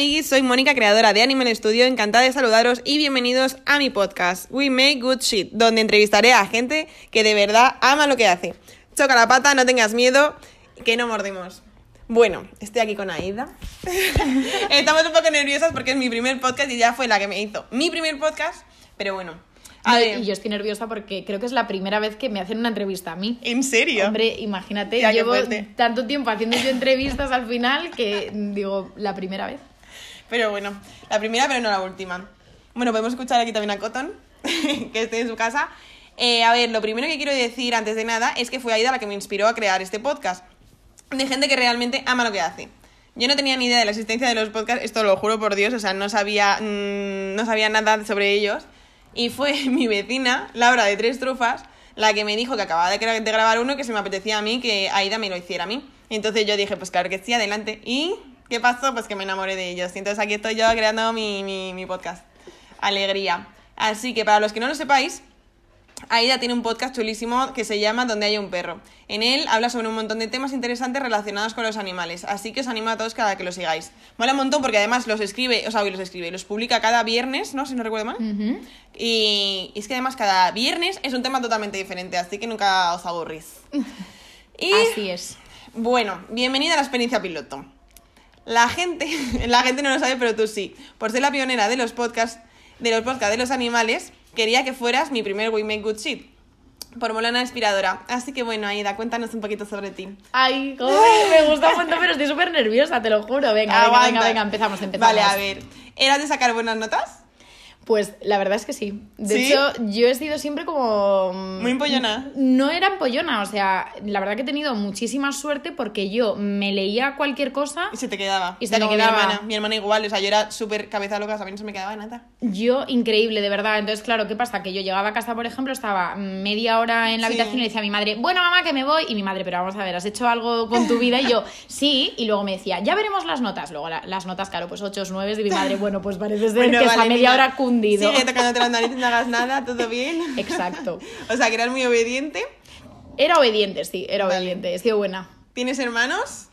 amiguis, soy Mónica, creadora de Animal Studio, encantada de saludaros y bienvenidos a mi podcast, We Make Good Shit, donde entrevistaré a gente que de verdad ama lo que hace. Choca la pata, no tengas miedo, que no mordimos. Bueno, estoy aquí con Aida. Estamos un poco nerviosas porque es mi primer podcast y ya fue la que me hizo mi primer podcast, pero bueno. A ver, y yo estoy nerviosa porque creo que es la primera vez que me hacen una entrevista a mí. ¿En serio? Hombre, imagínate, llevo tanto tiempo haciendo yo entrevistas al final que digo, la primera vez. Pero bueno, la primera, pero no la última. Bueno, podemos escuchar aquí también a Cotton, que esté en su casa. Eh, a ver, lo primero que quiero decir antes de nada es que fue Aida la que me inspiró a crear este podcast. De gente que realmente ama lo que hace. Yo no tenía ni idea de la existencia de los podcasts, esto lo juro por Dios, o sea, no sabía, mm, no sabía nada sobre ellos. Y fue mi vecina, Laura de Tres Trufas, la que me dijo que acababa de, gra- de grabar uno que se me apetecía a mí que Aida me lo hiciera a mí. Entonces yo dije, pues claro que sí, adelante. ¿Y qué pasó? Pues que me enamoré de ellos. Y entonces aquí estoy yo creando mi, mi, mi podcast. Alegría. Así que para los que no lo sepáis, Aida tiene un podcast chulísimo que se llama Donde hay un perro. En él habla sobre un montón de temas interesantes relacionados con los animales, así que os animo a todos cada que lo sigáis. Mola un montón porque además los escribe, o sea, hoy los escribe, los publica cada viernes, ¿no? Si no recuerdo mal. Y es que además cada viernes es un tema totalmente diferente, así que nunca os aburrís. Y Así es. bueno, bienvenida a la experiencia piloto. La gente, la gente no lo sabe, pero tú sí. Por ser la pionera de los podcasts, de los podcasts de los animales, quería que fueras mi primer We Make Good Shit. Por Molana Inspiradora. Así que bueno, Aida, cuéntanos un poquito sobre ti. Ay, joder, me gusta un montón, pero estoy súper nerviosa, te lo juro. Venga, venga, venga, venga, empezamos, empezamos. Vale, a ver. ¿Eras de sacar buenas notas? Pues la verdad es que sí. De ¿Sí? hecho, yo he sido siempre como... mm, Muy empollona. No era empollona, o sea, la verdad que he tenido muchísima suerte porque yo me leía cualquier cosa Y se te quedaba. Y se Como quedaba. Mi hermana, mi hermana igual, o sea, yo era súper cabeza loca, a mí no se me quedaba nada. Yo, increíble, de verdad. Entonces, claro, ¿qué pasa? Que yo llegaba a casa, por ejemplo, estaba media hora en la Sí. habitación y le decía a mi madre, bueno, mamá, que me voy. Y mi madre, pero vamos a ver, ¿has hecho algo con tu vida? Y yo, sí. Y luego me decía, ya veremos las notas. Luego la- las notas, claro, pues 8 o 9. Y mi madre, bueno, pues parece ser Bueno, que esa media mira, hora cundido. Sigue tocándote las narices, no hagas nada, todo bien. Exacto. O sea, que eras muy obediente. Era obediente, sí, era Vale. obediente. He sido buena. ¿Tienes hermanos?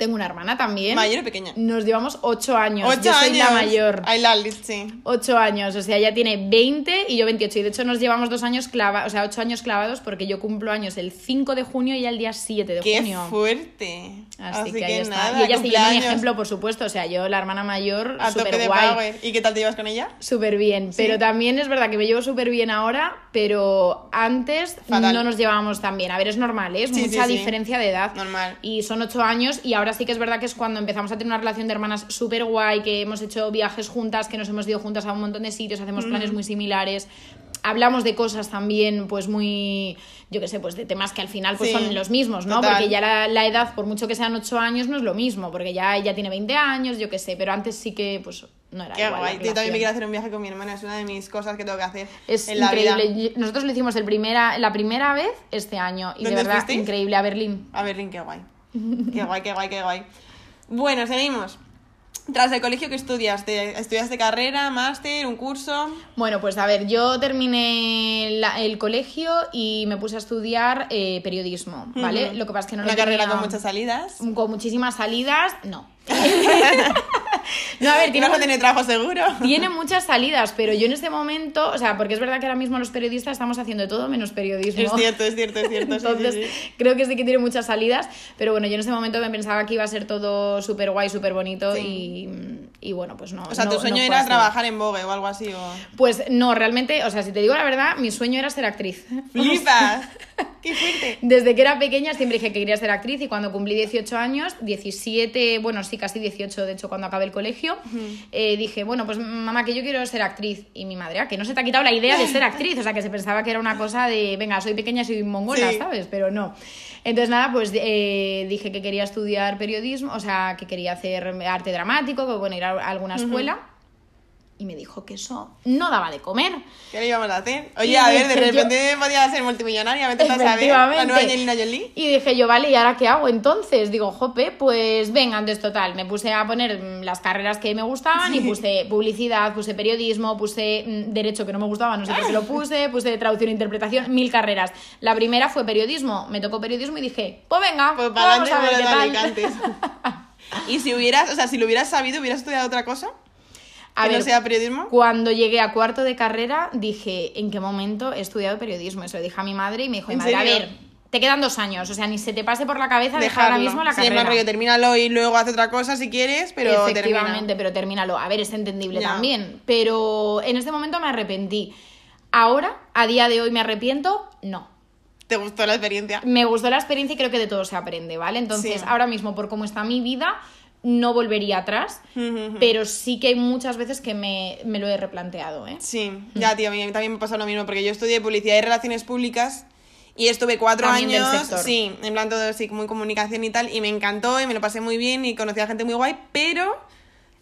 Tengo una hermana también. ¿Mayor o pequeña? Nos llevamos 8 años. Ocho yo soy años. la mayor. I love it, sí. 8 años, o sea, ella tiene 20 y yo 28. Y de hecho nos llevamos dos años clavados, o sea, 8 años clavados porque yo cumplo años el 5 de junio y ella el día 7 de ¡Qué junio. fuerte! Así, que, ahí está. nada, y ella siguiendo mi ejemplo, por supuesto. O sea, yo, la hermana mayor, súper guay. power. ¿Y qué tal te llevas con ella? Súper bien. Pero también es verdad que me llevo súper bien ahora, pero antes Fatal. no nos llevábamos tan bien. A ver, es normal, ¿eh? es Sí, mucha sí, diferencia de edad. Normal. Y son ocho años y ahora sí que es verdad que es cuando empezamos a tener una relación de hermanas súper guay, que hemos hecho viajes juntas, que nos hemos ido juntas a un montón de sitios, hacemos planes muy similares. Hablamos de cosas también, pues muy, yo qué sé, pues de temas que al final pues Sí, son los mismos, ¿no? total. Porque ya la, la edad, por mucho que sean ocho años, no es lo mismo, porque ya ella tiene 20 años, yo qué sé, pero antes sí que, pues, no era Qué igual. la guay. Yo también me quiero hacer un viaje con mi hermana, es una de mis cosas que tengo que hacer Es en la increíble. vida. Yo- Nosotros lo hicimos el primera, la primera vez este año y de ¿Dónde verdad fuisteis? increíble a Berlín. A Berlín, qué guay. Qué guay, qué guay, qué guay. Bueno, seguimos. Tras el colegio, ¿qué estudias? ¿Te- ¿Estudiaste carrera, máster, un curso? Bueno, pues a ver, yo terminé la- el colegio y me puse a estudiar eh, periodismo, ¿vale? Lo que pasa es que no Una lo carrera tenía- con muchas salidas. con muchísimas salidas, no. no, a ver, tiene, a tener trabajo seguro. tiene muchas salidas, pero yo en este momento, o sea, porque es verdad que ahora mismo los periodistas estamos haciendo todo menos periodismo. Es cierto, es cierto, es cierto. sí, sí, Entonces, sí. creo que sí que tiene muchas salidas, pero bueno, yo en ese momento me pensaba que iba a ser todo súper guay, súper bonito y, y bueno, pues no. O sea, no- tu sueño era así. trabajar en Vogue o algo así. O... Pues no, realmente, o sea, si te digo la verdad, mi sueño era ser actriz. ¡Flipas! ¡Qué fuerte! Desde que era pequeña siempre dije que quería ser actriz y cuando cumplí 18 años, 17, bueno, sí, casi 18, de hecho, cuando acabé el colegio, eh, dije, bueno, pues mamá, que yo quiero ser actriz. Y mi madre, "Ah, que no se te ha quitado la idea de ser actriz, o sea, que se pensaba que era una cosa de, venga, soy pequeña, soy mongola, Sí. ¿sabes? Pero no. Entonces, nada, pues eh, dije que quería estudiar periodismo, o sea, que quería hacer arte dramático, que bueno, ir a alguna escuela. Y me dijo que eso no daba de comer. ¿Qué le íbamos a hacer? Y Oye, a ver, de dije yo- repente podía ser multimillonaria, vete a saber. La nueva Angelina Jolie. Y dije yo, vale, ¿y ahora qué hago entonces? Digo, jope, pues venga, entonces total. Me puse a poner mm, las carreras que me gustaban y puse publicidad, puse periodismo, puse mm, derecho que no me gustaba, no sé por qué lo puse, puse traducción e interpretación, mil carreras. La primera fue periodismo, me tocó periodismo y dije, pues venga, Pues para vamos a ver qué tal. Y si hubieras, o sea, si lo hubieras sabido, hubieras estudiado otra cosa. A que ver, no sea periodismo. Cuando llegué a cuarto de carrera, dije, ¿en qué momento he estudiado periodismo? Eso lo dije a mi madre y me dijo, mi ¿En madre, a ver, te quedan dos años, o sea, ni se te pase por la cabeza dejar ahora mismo la Sí, carrera. más rollo, termínalo y luego haz otra cosa si quieres, pero Efectivamente, termina. pero termínalo. A ver, es entendible Ya. también. Pero en este momento me arrepentí. Ahora, a día de hoy, me arrepiento, no. ¿Te gustó la experiencia? Me gustó la experiencia y creo que de todo se aprende, ¿vale? Entonces, Sí. ahora mismo, por cómo está mi vida, no volvería atrás, pero sí que hay muchas veces que me, me lo he replanteado, ¿eh? Sí, ya, tío, a mí también me pasó lo mismo, porque yo estudié publicidad y relaciones públicas y estuve cuatro También años, sí, en plan todo así, muy comunicación y tal, y me encantó y me lo pasé muy bien y conocí a gente muy guay, pero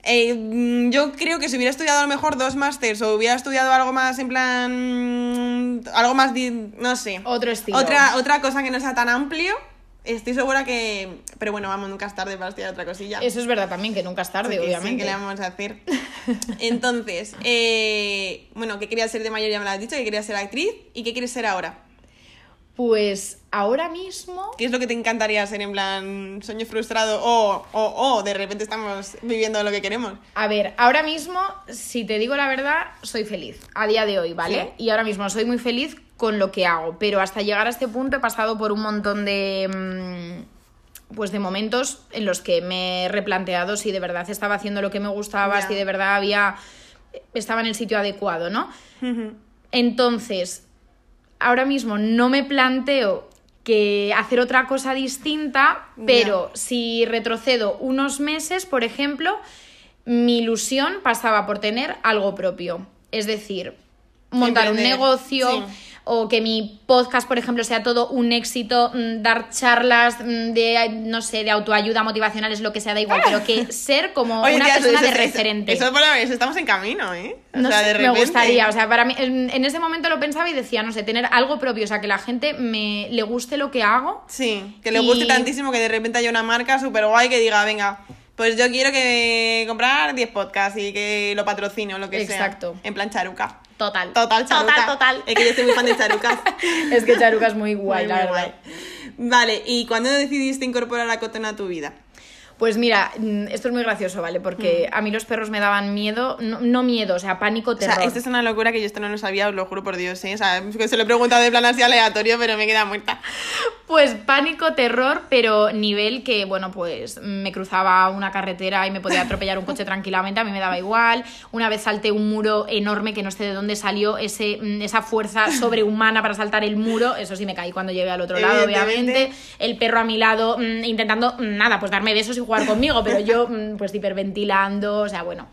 eh, mm, yo creo que si hubiera estudiado a lo mejor dos másters o hubiera estudiado algo más en plan, mm, algo más, no sé, Otro estilo. otra, otra cosa que no sea tan amplio, estoy segura que, pero bueno, vamos, nunca es tarde para estudiar otra cosilla. Eso es verdad también, que nunca es tarde, Porque sí, obviamente. ¿qué le vamos a hacer? Entonces, eh, bueno, ¿qué querías ser de mayor? Ya me lo has dicho, que querías ser actriz. ¿Y qué quieres ser ahora? Pues ahora mismo ¿Qué es lo que te encantaría ser en plan sueño frustrado o, o, o de repente estamos viviendo lo que queremos? A ver, ahora mismo, si te digo la verdad, soy feliz a día de hoy, ¿vale? Y ahora mismo soy muy feliz con lo que hago, pero hasta llegar a este punto he pasado por un montón de mm, pues de momentos en los que me he replanteado si de verdad estaba haciendo lo que me gustaba, Ya. si de verdad había estaba en el sitio adecuado, ¿no? Entonces, ahora mismo no me planteo que hacer otra cosa distinta, pero si retrocedo unos meses, por ejemplo, mi ilusión pasaba por tener algo propio. Es decir, montar un negocio sí. O que mi podcast, por ejemplo, sea todo un éxito, mm, dar charlas mm, de, no sé, de autoayuda motivacionales, lo que sea, da igual, pero que ser como Oye, una tía, eso- persona de eso- eso- referente. Eso, lo menos, estamos en camino, ¿eh? O No sea, sé, de me repente- gustaría, o sea, para mí, en, en ese momento lo pensaba y decía, no sé, tener algo propio, o sea, que la gente me le guste lo que hago. Sí, que le Y- guste tantísimo que de repente haya una marca súper guay que diga, venga, pues yo quiero que comprar 10 podcasts y que lo patrocine o lo que sea. Exacto. En plan charuca. Total. Total, charuca. Total, total. Es que yo estoy muy fan de charucas. Es que Charuca es muy guay, Muy, la muy verdad. guay. Vale, ¿y cuándo decidiste incorporar a Cotton a tu vida? Pues mira, mm, esto es muy gracioso, ¿vale? Porque a mí los perros me daban miedo, no, no miedo, o sea, pánico, Mm. O sea, terror. esto es una locura que yo esto no lo sabía, os lo juro por Dios, ¿eh? O sea, que se lo he preguntado de plan así aleatorio, pero me queda muerta. Pues pánico, terror, pero nivel que, bueno, pues me cruzaba una carretera y me podía atropellar un coche tranquilamente, a mí me daba igual. Una vez salté un muro enorme que no sé de dónde salió ese, mm, esa fuerza sobrehumana para saltar el muro, eso sí me caí cuando llegué al otro lado, obviamente. El perro a mi lado mm, intentando, mm, nada, pues darme besos y jugar conmigo, pero yo mm, pues hiperventilando, o sea, bueno,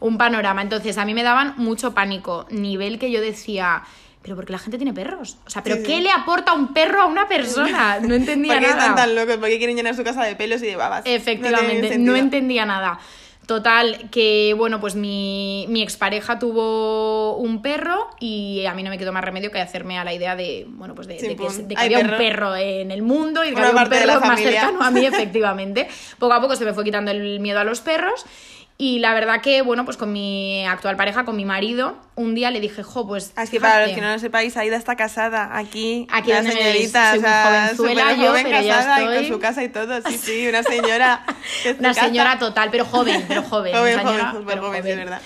un panorama. Entonces a mí me daban mucho pánico, nivel que yo decía... Pero porque la gente tiene perros. O sea, ¿pero Sí, qué sí. le aporta un perro a una persona? No entendía ¿Por qué nada. están tan locos? ¿Por qué quieren llenar su casa de pelos y de babas? Efectivamente, no, entendía nada. Total, que bueno, pues mi, mi expareja tuvo un perro y a mí no me quedó más remedio que hacerme a la idea de, bueno, pues de, de que, Chimpún. de que Hay había perro. un perro en el mundo y de que Una había un perro más familia. cercano a mí, efectivamente. Poco a poco se me fue quitando el miedo a los perros y la verdad que, bueno, pues con mi actual pareja, con mi marido, un día le dije, jo, pues... Es que para los que no lo sepáis, Aida está casada aquí. Aquí la me señorita, soy o sea, jovenzuela yo, joven, pero ya casada y con estoy- su casa y todo. Sí, sí, una señora. Una señora total, pero joven, pero joven. Joven, señora, joven, pero joven, sí, es verdad.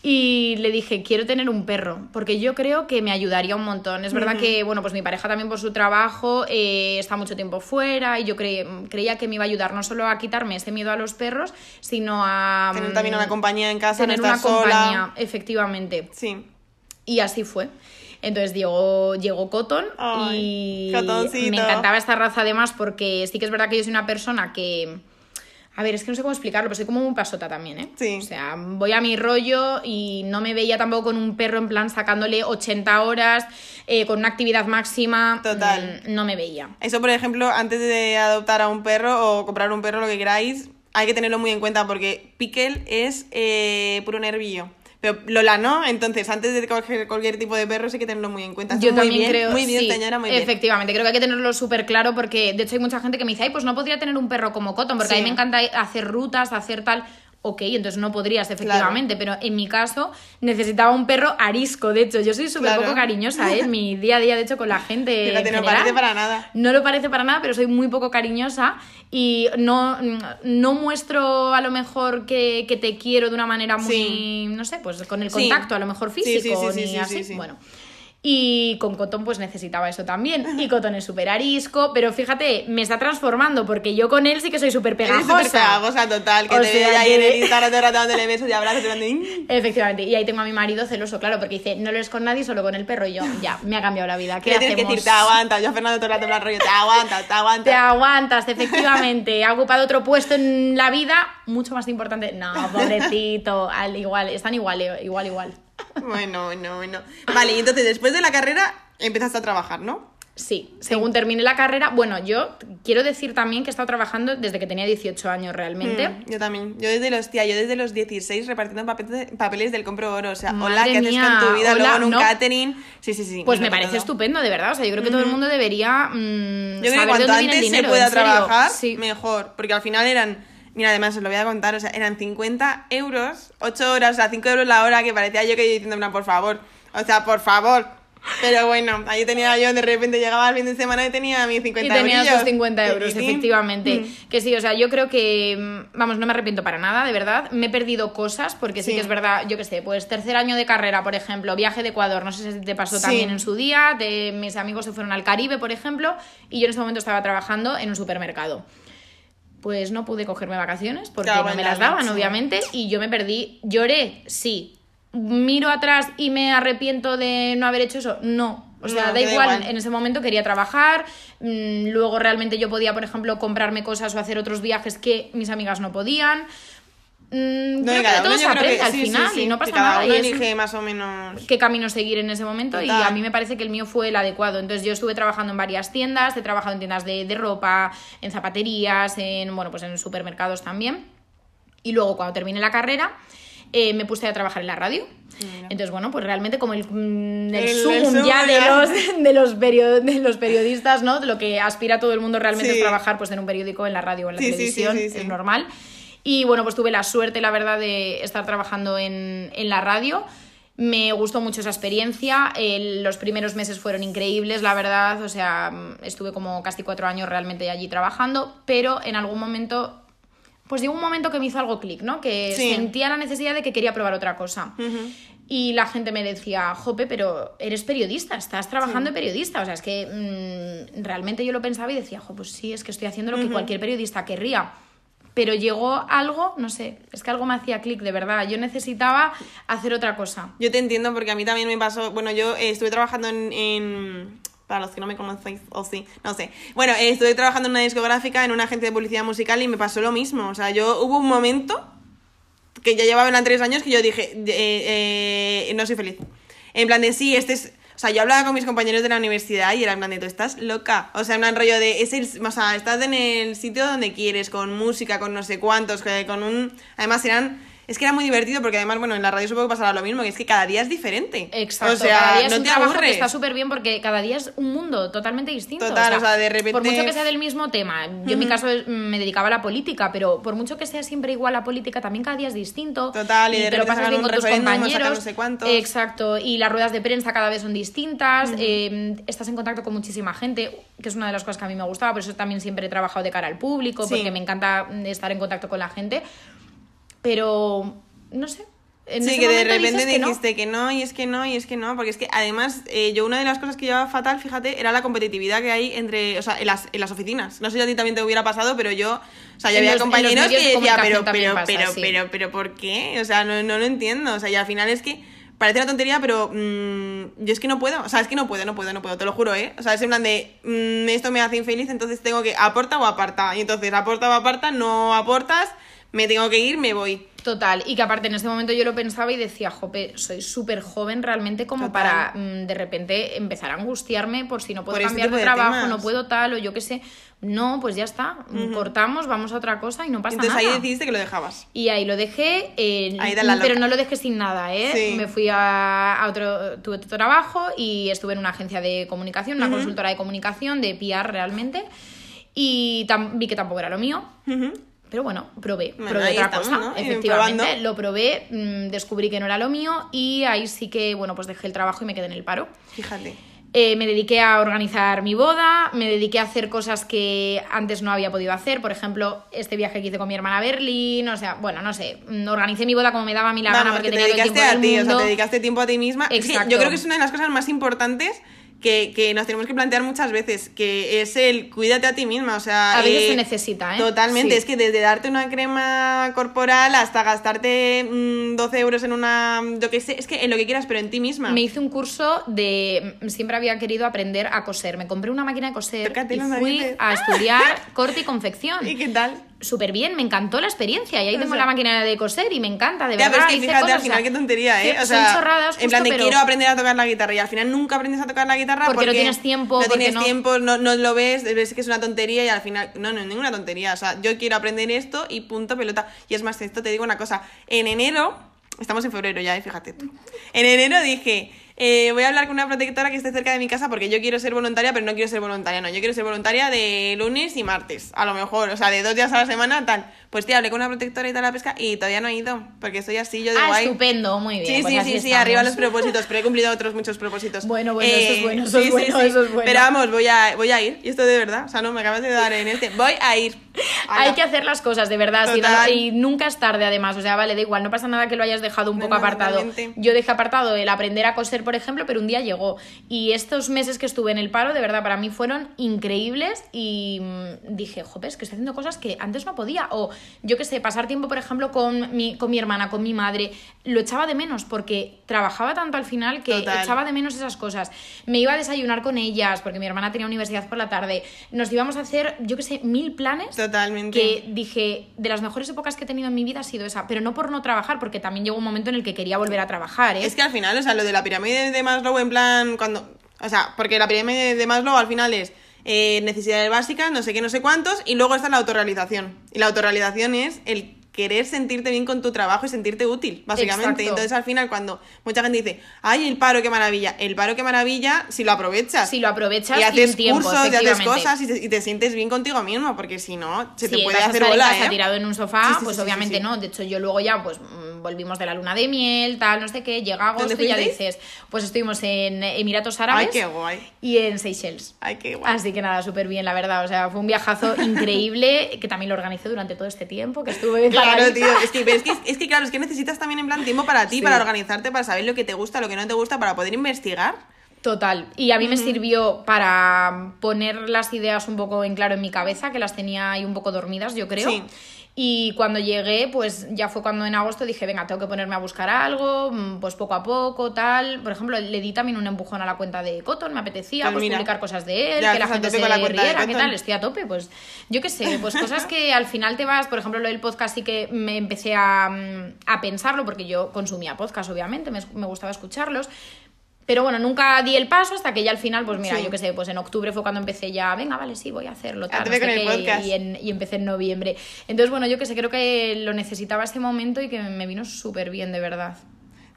Y le dije, quiero tener un perro, porque yo creo que me ayudaría un montón. Es verdad que, bueno, pues mi pareja también por su trabajo eh, está mucho tiempo fuera y yo cre- creía que me iba a ayudar no solo a quitarme ese miedo a los perros, sino a... Tener también una mm, compañía en casa, Tener no una sola. compañía, efectivamente. Sí. Y así fue. Entonces llegó, llegó Cotton Ay, y me encantaba esta raza además porque sí que es verdad que yo soy una persona que... A ver, es que no sé cómo explicarlo, pero soy como muy pasota también, ¿eh? Sí. O sea, voy a mi rollo y no me veía tampoco con un perro en plan sacándole 80 horas, eh, con una actividad máxima. Total. mm, No me veía. Eso, por ejemplo, antes de adoptar a un perro o comprar un perro, lo que queráis, hay que tenerlo muy en cuenta porque Pickle es eh, puro nervillo. Pero Lola no, entonces antes de coger cualquier tipo de perro hay que tenerlo muy en cuenta. Yo muy también bien, creo. Muy bien, sí, señora, muy bien. Efectivamente, creo que hay que tenerlo súper claro porque de hecho hay mucha gente que me dice, ay, pues no podría tener un perro como Cotton, porque a mí me encanta hacer rutas, hacer tal. Ok, entonces no podrías efectivamente, pero en mi caso necesitaba un perro arisco, de hecho, yo soy súper Claro. poco cariñosa, ¿eh? Mi día a día, de hecho, con la gente... en Fíjate, no parece para nada. no lo parece para nada, pero soy muy poco cariñosa y no, no muestro a lo mejor que, que te quiero de una manera muy, Sí. no sé, pues con el Sí. contacto a lo mejor físico, sí, ni sí, así. sí, sí. Bueno. Y con Cotton pues necesitaba eso también. Y Cotton es súper arisco, pero fíjate, me está transformando porque yo con él sí que soy súper pegajosa. pegajosa total, que O te ve sea ahí en el Instagram todo rato dándole besos y abrazos "Mm". Efectivamente, y ahí tengo a mi marido celoso, claro, porque dice, no lo es con nadie, solo con el perro. Y yo, ya, me ha cambiado la vida. ¿Qué tienes que decir, te aguantas. Yo a Fernando todo el rato plan rollo, te aguantas, te Te aguantas. aguantas, efectivamente. Ha ocupado otro puesto en la vida mucho más importante. No, pobrecito. Al igual, están igual, eh, igual, igual. Bueno, bueno, bueno. Vale, y entonces después de la carrera empezaste a trabajar, ¿no? Sí, según terminé la carrera, bueno, yo quiero decir también que he estado trabajando desde que tenía 18 años realmente. Mm, yo también. Yo desde los, tía, yo desde los 16 repartiendo papeles, papeles del compro oro. O sea, Madre hola, ¿qué mía, haces con tu vida? hola, Luego en un no. catering. Sí, sí, sí. Pues me parece todo. estupendo, de verdad. O sea, yo creo que todo el mundo debería mm, Yo creo que cuanto antes dinero. se pueda trabajar, Sí. mejor. Porque al final eran. Mira, además os lo voy a contar, o sea, eran 50 euros, 8 horas, o sea, 5 euros la hora, que parecía yo que yo diciendo, "No, por favor, o sea, por favor. Pero bueno, ahí tenía yo, de repente llegaba el fin de semana y tenía mis 50 Y tenías eurillos. los 50 euros, Sí, sí. efectivamente. Mm. Que sí, o sea, yo creo que, mm, vamos, no me arrepiento para nada, de verdad. Me he perdido cosas, porque sí, Sí. que es verdad, yo qué sé, pues tercer año de carrera, por ejemplo, viaje de Ecuador, no sé si te pasó también en su día, de, mis amigos se fueron al Caribe, por ejemplo, y yo en ese momento estaba trabajando en un supermercado. Pues no pude cogerme vacaciones porque no me la las daban, obviamente, y yo me perdí. Lloré, sí. Miro atrás y me arrepiento de no haber hecho eso. No. O sea, No, da te da igual, igual. en ese momento quería trabajar, mm, luego realmente yo podía, por ejemplo, comprarme cosas o hacer otros viajes que mis amigas no podían. Mm, No, creo y que de todo uno aprende que- al sí, sí, final sí, y no que pasa cada nada. uno y es elige más o menos. qué camino seguir en ese momento y Total. a mí me parece que el mío fue el adecuado. Entonces yo estuve trabajando en varias tiendas, he trabajado en tiendas de, de ropa, en zapaterías, en, bueno, pues en supermercados también. Y luego cuando terminé la carrera eh, me puse a trabajar en la radio. Mira. Entonces, bueno, pues realmente como el, mm, el El- el sumum sumum ya de ya. los, de, los perio- de los periodistas, ¿no? De lo que aspira todo el mundo realmente Sí. es trabajar pues en un periódico, en la radio o en la Sí, sí, sí, televisión, sí, sí. es normal. Y bueno, pues tuve la suerte, la verdad, de estar trabajando en, en la radio. Me gustó mucho esa experiencia. El- los primeros meses fueron increíbles, la verdad. O sea, estuve como casi cuatro años realmente allí trabajando, pero en algún momento, pues llegó un momento que me hizo algo clic, ¿no? Que Sí. sentía la necesidad de que quería probar otra cosa. Y la gente me decía, Jope, pero eres periodista, estás trabajando de periodista. O sea, es que mm, realmente yo lo pensaba y decía, jo, pues sí, es que estoy haciendo lo que cualquier periodista querría. Pero llegó algo, no sé, es que algo me hacía clic, de verdad. Yo necesitaba hacer otra cosa. Yo te entiendo porque a mí también me pasó. Bueno, yo eh, estuve trabajando en, en- Para los que no me conocéis, o sí, no sé. Bueno, eh, estuve trabajando en una discográfica, en una agencia de publicidad musical y me pasó lo mismo. O sea, yo hubo un momento que ya llevaba eran tres años que yo dije, eh, no soy feliz. En plan de sí, este es. O sea, yo hablaba con mis compañeros de la universidad y era en plan de tú estás loca. O sea, en plan rollo de. Es el- o sea, estás en el sitio donde quieres, con música, con no sé cuántos, con un. Además, eran. Es que era muy divertido porque además, bueno, en la radio supongo que pasará lo mismo, que es que cada día es diferente. Exacto, O sea, cada día es no un te trabajo que está súper bien porque cada día es un mundo totalmente distinto. Total, o sea, de repente- Por mucho que sea del mismo tema, yo en mi caso es- me dedicaba a la política, pero por mucho que sea siempre igual la política, también cada día es distinto. Total, y de te lo repente pasas bien con tus compañeros. no sé cuántos. Exacto, y las ruedas de prensa cada vez son distintas, eh, estás en contacto con muchísima gente, que es una de las cosas que a mí me gustaba, por eso también siempre he trabajado de cara al público, Sí. porque me encanta mm, estar en contacto con la gente, pero no sé. En sí, que de repente dices que no. dijiste que no, y es que no, y es que no, porque es que además eh, yo una de las cosas que llevaba fatal, fíjate, era la competitividad que hay entre, o sea, en las, en las oficinas. No sé si a ti también te hubiera pasado, pero yo, o sea, En había los- compañeros que de decía, pero, pero, pasa, pero, sí. pero, pero, ¿por qué? O sea, no, no lo entiendo, o sea, y al final es que parece una tontería, pero mm, yo es que no puedo, o sea, es que no puedo, no puedo, no puedo, te lo juro, ¿eh? O sea, es en plan de, mm, esto me hace infeliz, entonces tengo que aporta o aparta, y entonces aporta o aparta, no aportas, me tengo que ir, me voy. Total, y que aparte en ese momento yo lo pensaba y decía, jope, soy súper joven realmente como Total. para mm, de repente empezar a angustiarme por si no puedo Por este cambiar de trabajo, temas. no puedo tal o yo qué sé. No, pues ya está, cortamos, vamos a otra cosa y no pasa Entonces nada. ahí decidiste que lo dejabas. Y ahí lo dejé, eh, Ahí pero no lo dejé sin nada, ¿eh? Sí. Me fui a, a otro, tuve otro trabajo y estuve en una agencia de comunicación, una consultora de comunicación, de PR realmente, y vi que tampoco era lo mío. Ujú. Pero bueno, probé, Bueno, probé otra estamos, cosa, efectivamente, probando. lo probé, mm, descubrí que no era lo mío y ahí sí que, bueno, pues dejé el trabajo y me quedé en el paro. Fíjate. Eh, me dediqué a organizar mi boda, me dediqué a hacer cosas que antes no había podido hacer, por ejemplo, este viaje que hice con mi hermana a Berlín, o sea, bueno, no sé, mm, organicé mi boda como me daba a mí la gana porque que te tenía todo el dedicaste tiempo a del ti, o sea, mundo. te dedicaste tiempo a ti misma. Exacto. yo creo que es una de las cosas más importantes que, que nos tenemos que plantear muchas veces, que es el cuídate a ti misma, o sea... A veces eh, se necesita, ¿eh? Totalmente, Sí. es que desde darte una crema corporal hasta gastarte mm, 12 euros en una, yo qué sé, es que en lo que quieras, pero en ti misma. Me hice un curso de. Siempre había querido aprender a coser. Me compré una máquina de coser Tócate y fui narices. a estudiar corte y confección. ¿Y qué tal? Súper bien, me encantó la experiencia. Y ahí O tengo sea- la máquina de coser y me encanta, de Ya, verdad. pero es que fíjate cosas, al final o sea, qué tontería, ¿eh? son chorradas, en plan de pero- quiero aprender a tocar la guitarra y al final nunca aprendes a tocar la guitarra Porque porque, no tienes tiempo, no tienes no- tiempo, no, no lo ves, ves que es una tontería y al final, no, no es ninguna tontería. O sea, yo quiero aprender esto y punto pelota. Y es más, esto te digo una cosa, en enero, estamos en febrero ya, ¿eh? fíjate tú. En enero dije, eh, voy a hablar con una protectora que esté cerca de mi casa porque yo quiero ser voluntaria, pero no quiero ser voluntaria, no, yo quiero ser voluntaria de lunes y martes, a lo mejor, o sea, de dos días a la semana, tal. Pues tía, hablé con una protectora y tal la pesca y todavía no he ido, porque estoy así yo de Ah, guay. estupendo, muy bien. Sí, pues sí, sí, sí, arriba los propósitos, pero he cumplido otros muchos propósitos. Eh, Bueno, bueno, eso es bueno, eso es bueno, eso es bueno. Pero vamos, voy a, voy a ir, y esto de verdad, o sea, no, me acabas de dar en este, voy a ir. Hay que hacer las cosas, de verdad. Total. y nunca es tarde, además. O sea, vale, da igual, no pasa nada que lo hayas dejado un poco no, apartado. totalmente. Yo dejé apartado el aprender a coser, por ejemplo, pero un día llegó. Y estos meses que estuve en el paro, de verdad, para mí fueron increíbles. Y mm, dije, joder, es que estoy haciendo cosas que antes no podía. O yo qué sé, pasar tiempo, por ejemplo, con mi, con mi hermana, con mi madre. Lo echaba de menos porque trabajaba tanto al final que Total. echaba de menos esas cosas. Me iba a desayunar con ellas porque mi hermana tenía universidad por la tarde. Nos íbamos a hacer, yo qué sé, mil planes Totalmente. que dije, de las mejores épocas que he tenido en mi vida ha sido esa, pero no por no trabajar, porque también llegó un momento en el que quería volver a trabajar, ¿eh? Es que al final, o sea, lo de la pirámide de Maslow, en plan, cuando. O sea, porque la pirámide de Maslow al final es eh, necesidades básicas, no sé qué, no sé cuántos, y luego está la autorrealización. Y la autorrealización es el querer sentirte bien con tu trabajo y sentirte útil, básicamente. Exacto. Entonces, al final, cuando mucha gente dice, ay, el paro, qué maravilla, el paro, qué maravilla, si lo aprovechas. Si lo aprovechas y haces tiempo, cursos, y haces cosas y te, y te sientes bien contigo mismo, porque si no, se te Si puede hacer bola, casa ¿eh? tirado en un sofá, Sí, sí, pues sí, obviamente no. De hecho, yo luego ya, pues volvimos de la luna de miel, tal, no sé qué, llega agosto ¿Dónde y ya dices, pues estuvimos en Emiratos Árabes Ay, qué guay. y en Seychelles. Ay, qué guay. Así que nada, súper bien, la verdad. O sea, fue un viajazo increíble que también lo organicé durante todo este tiempo que estuve Claro, tío, es que, es que, es que claro, es que necesitas también en plan tiempo para ti, Sí. para organizarte, para saber lo que te gusta, lo que no te gusta, para poder investigar. Total. Y a mí me sirvió para poner las ideas un poco en claro en mi cabeza, que las tenía ahí un poco dormidas, yo creo. Sí. Y cuando llegué, pues ya fue cuando en agosto dije, venga, tengo que ponerme a buscar algo, mm, pues poco a poco, tal. Por ejemplo, le di también un empujón a la cuenta de Cotton, me apetecía Pues pues, publicar cosas de él, Ya, que la gente se la riera, ¿qué tal? Estoy a tope, pues yo qué sé, pues cosas que al final te vas, por ejemplo, lo del podcast sí que me empecé a, mm, a pensarlo, porque yo consumía podcast, obviamente, me, me gustaba escucharlos, pero bueno, nunca di el paso hasta que ya al final, pues mira, Sí. yo qué sé, pues en octubre fue cuando empecé ya, venga, vale, sí, voy a hacerlo. Tal, no sé con el qué, podcast. Y, en- y empecé en noviembre. Entonces, bueno, yo qué sé, creo que lo necesitaba ese momento y que me vino súper bien, de verdad.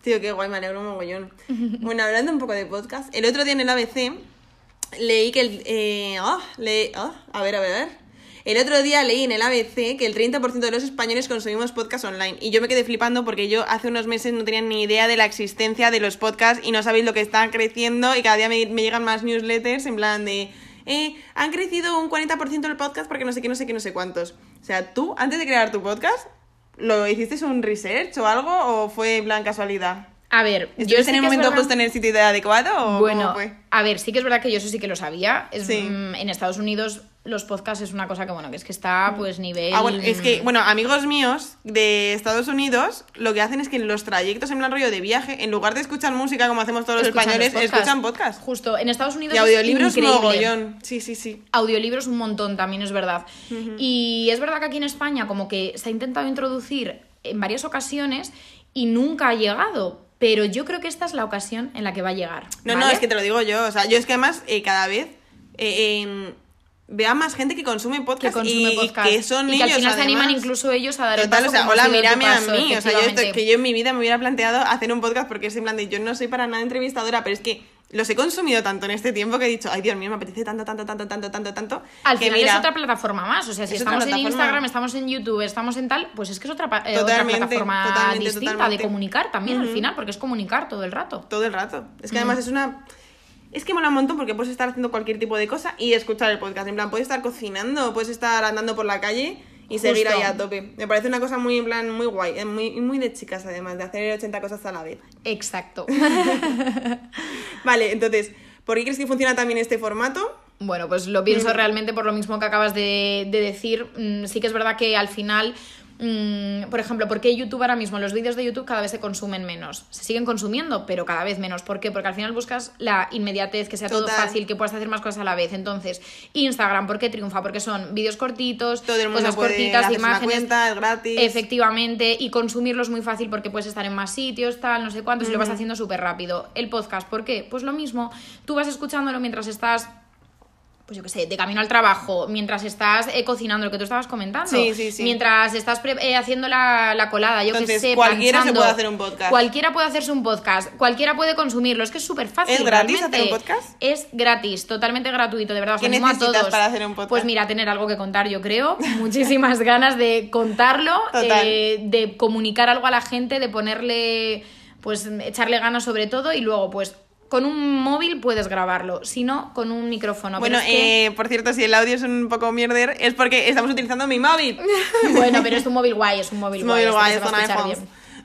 Tío, qué guay, me alegro un mogollón. Bueno, hablando un poco de podcast, el otro día en el ABC leí que el... Eh, ah, le- ah, a ver, a ver, a ver. El otro día leí en el ABC que el 30% de los españoles consumimos podcast online. Y yo me quedé flipando porque yo hace unos meses no tenía ni idea de la existencia de los podcasts y no sabéis lo que está creciendo y cada día me, me llegan más newsletters en plan de... Eh, han crecido un 40% el podcast porque no sé qué, no sé qué, no sé cuántos. O sea, tú, antes de crear tu podcast, ¿lo hiciste un research o algo o fue en plan casualidad? A ver, yo ¿Estuviste sí en el momento verdad- justo en el sitio de adecuado o Bueno, cómo fue? a ver, sí que es verdad que yo eso sí que lo sabía. Es, Sí. mm, en Estados Unidos los podcasts es una cosa que, bueno, que es que está pues nivel... Ah, bueno, es que, bueno, amigos míos de Estados Unidos lo que hacen es que en los trayectos en plan rollo de viaje, en lugar de escuchar música como hacemos todos los escuchan españoles, los podcasts. escuchan podcast. Justo, en Estados Unidos Y es audiolibros increíble. mogollón. Sí, sí, sí. Audiolibros un montón, también es verdad. Y es verdad que aquí en España como que se ha intentado introducir en varias ocasiones y nunca ha llegado. Pero yo creo que esta es la ocasión en la que va a llegar. No, no, ¿vale? es que te lo digo yo. O sea, yo es que además eh, cada vez eh, em, veo a más gente que consume que podcast, consume y, podcast. y que son y que niños al final se animan incluso ellos a dar el Total, paso o sea, hola, mírame a mí. O sea, yo, estoy- que yo en mi vida me hubiera planteado hacer un podcast porque es en plan de yo no soy para nada entrevistadora, pero es que los he consumido tanto en este tiempo que he dicho, ay Dios mío, me apetece tanto, tanto, tanto, tanto, tanto, tanto. Al que final mira, es otra plataforma más. O sea, si Es estamos en. Instagram, estamos en YouTube, estamos en tal, pues es que es otra, eh, otra plataforma totalmente, distinta totalmente. de comunicar también al final, porque es comunicar todo el rato. Todo el rato. Es que además es una. Es que mola un montón porque puedes estar haciendo cualquier tipo de cosa y escuchar el podcast. En plan, puedes estar cocinando, puedes estar andando por la calle y seguir ahí a tope. Me parece una cosa muy, en plan, muy guay. eh, Muy, muy de chicas, además, de hacer 80 cosas a la vez. Exacto. Vale, entonces, ¿por qué crees que funciona también este formato? Bueno, pues lo pienso realmente por lo mismo que acabas de, de decir. Mm, sí que es verdad que al final, mm, por ejemplo, ¿por qué YouTube ahora mismo? Los vídeos de YouTube cada vez se consumen menos. Se siguen consumiendo, pero cada vez menos. ¿Por qué? Porque al final buscas la inmediatez, que sea todo fácil, que puedas hacer más cosas a la vez. Entonces, Instagram, ¿por qué triunfa? Porque son vídeos cortitos, Todo el mundo cosas puede cortitas, imágenes. cuenta, es gratis. Efectivamente, y consumirlo es muy fácil porque puedes estar en más sitios, tal, no sé cuántos, y lo vas haciendo súper rápido. El podcast, ¿por qué? Pues lo mismo, tú vas escuchándolo mientras estás pues yo qué sé, de camino al trabajo, mientras estás eh, cocinando, lo que tú estabas comentando, Sí, sí, sí. mientras estás pre- eh, haciendo la, la colada, yo que Entonces, sé, cualquiera se planchando. puede hacer un podcast. Cualquiera puede hacerse un podcast, cualquiera puede consumirlo, es que es súper fácil. ¿Es gratis hacer un podcast? Es gratis, totalmente gratuito, de verdad, os ¿Qué animo a todos. para hacer un podcast? Pues mira, tener algo que contar, yo creo, muchísimas ganas de contarlo, eh, de comunicar algo a la gente, de ponerle, pues echarle ganas sobre todo y luego pues con un móvil puedes grabarlo, si no, con un micrófono. bueno, es que- eh, por cierto, si el audio es un poco mierder, es porque estamos utilizando mi móvil. bueno, pero es un móvil guay, es un móvil Es un guay. móvil guay, se va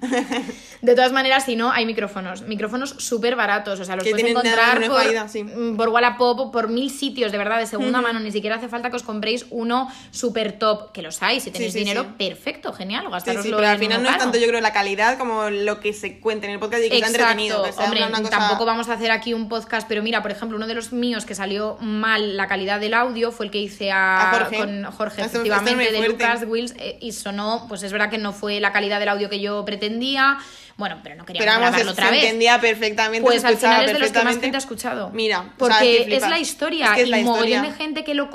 De todas maneras, si no, hay micrófonos. Micrófonos súper baratos. O sea, los Que puedes encontrar por, sí. mm, por Wallapop por mil sitios, de verdad, de segunda mano. Ni siquiera hace falta que os compréis uno súper top. Que los hay, si tenéis sí, dinero, perfecto, genial. Gastároslo sí, pero al final no es tanto yo creo la calidad como lo que se cuenta en el podcast y que Exacto, entretenido. Que sea hombre, una cosa- tampoco vamos a hacer aquí un podcast, pero mira, por ejemplo, uno de los míos que salió mal la calidad del audio fue el que hice a, A Jorge. con Jorge, efectivamente, de. Lucas Wills, eh, y sonó, pues es verdad que no fue la calidad del audio que yo pretendía, bueno, pero no quería Pero vamos, grabarlo se otra vez. entendía perfectamente. Pues se al final es de los que más gente ha escuchado. Mira, o sea, porque es la historia Es que es y la mogollón historia. de gente que lo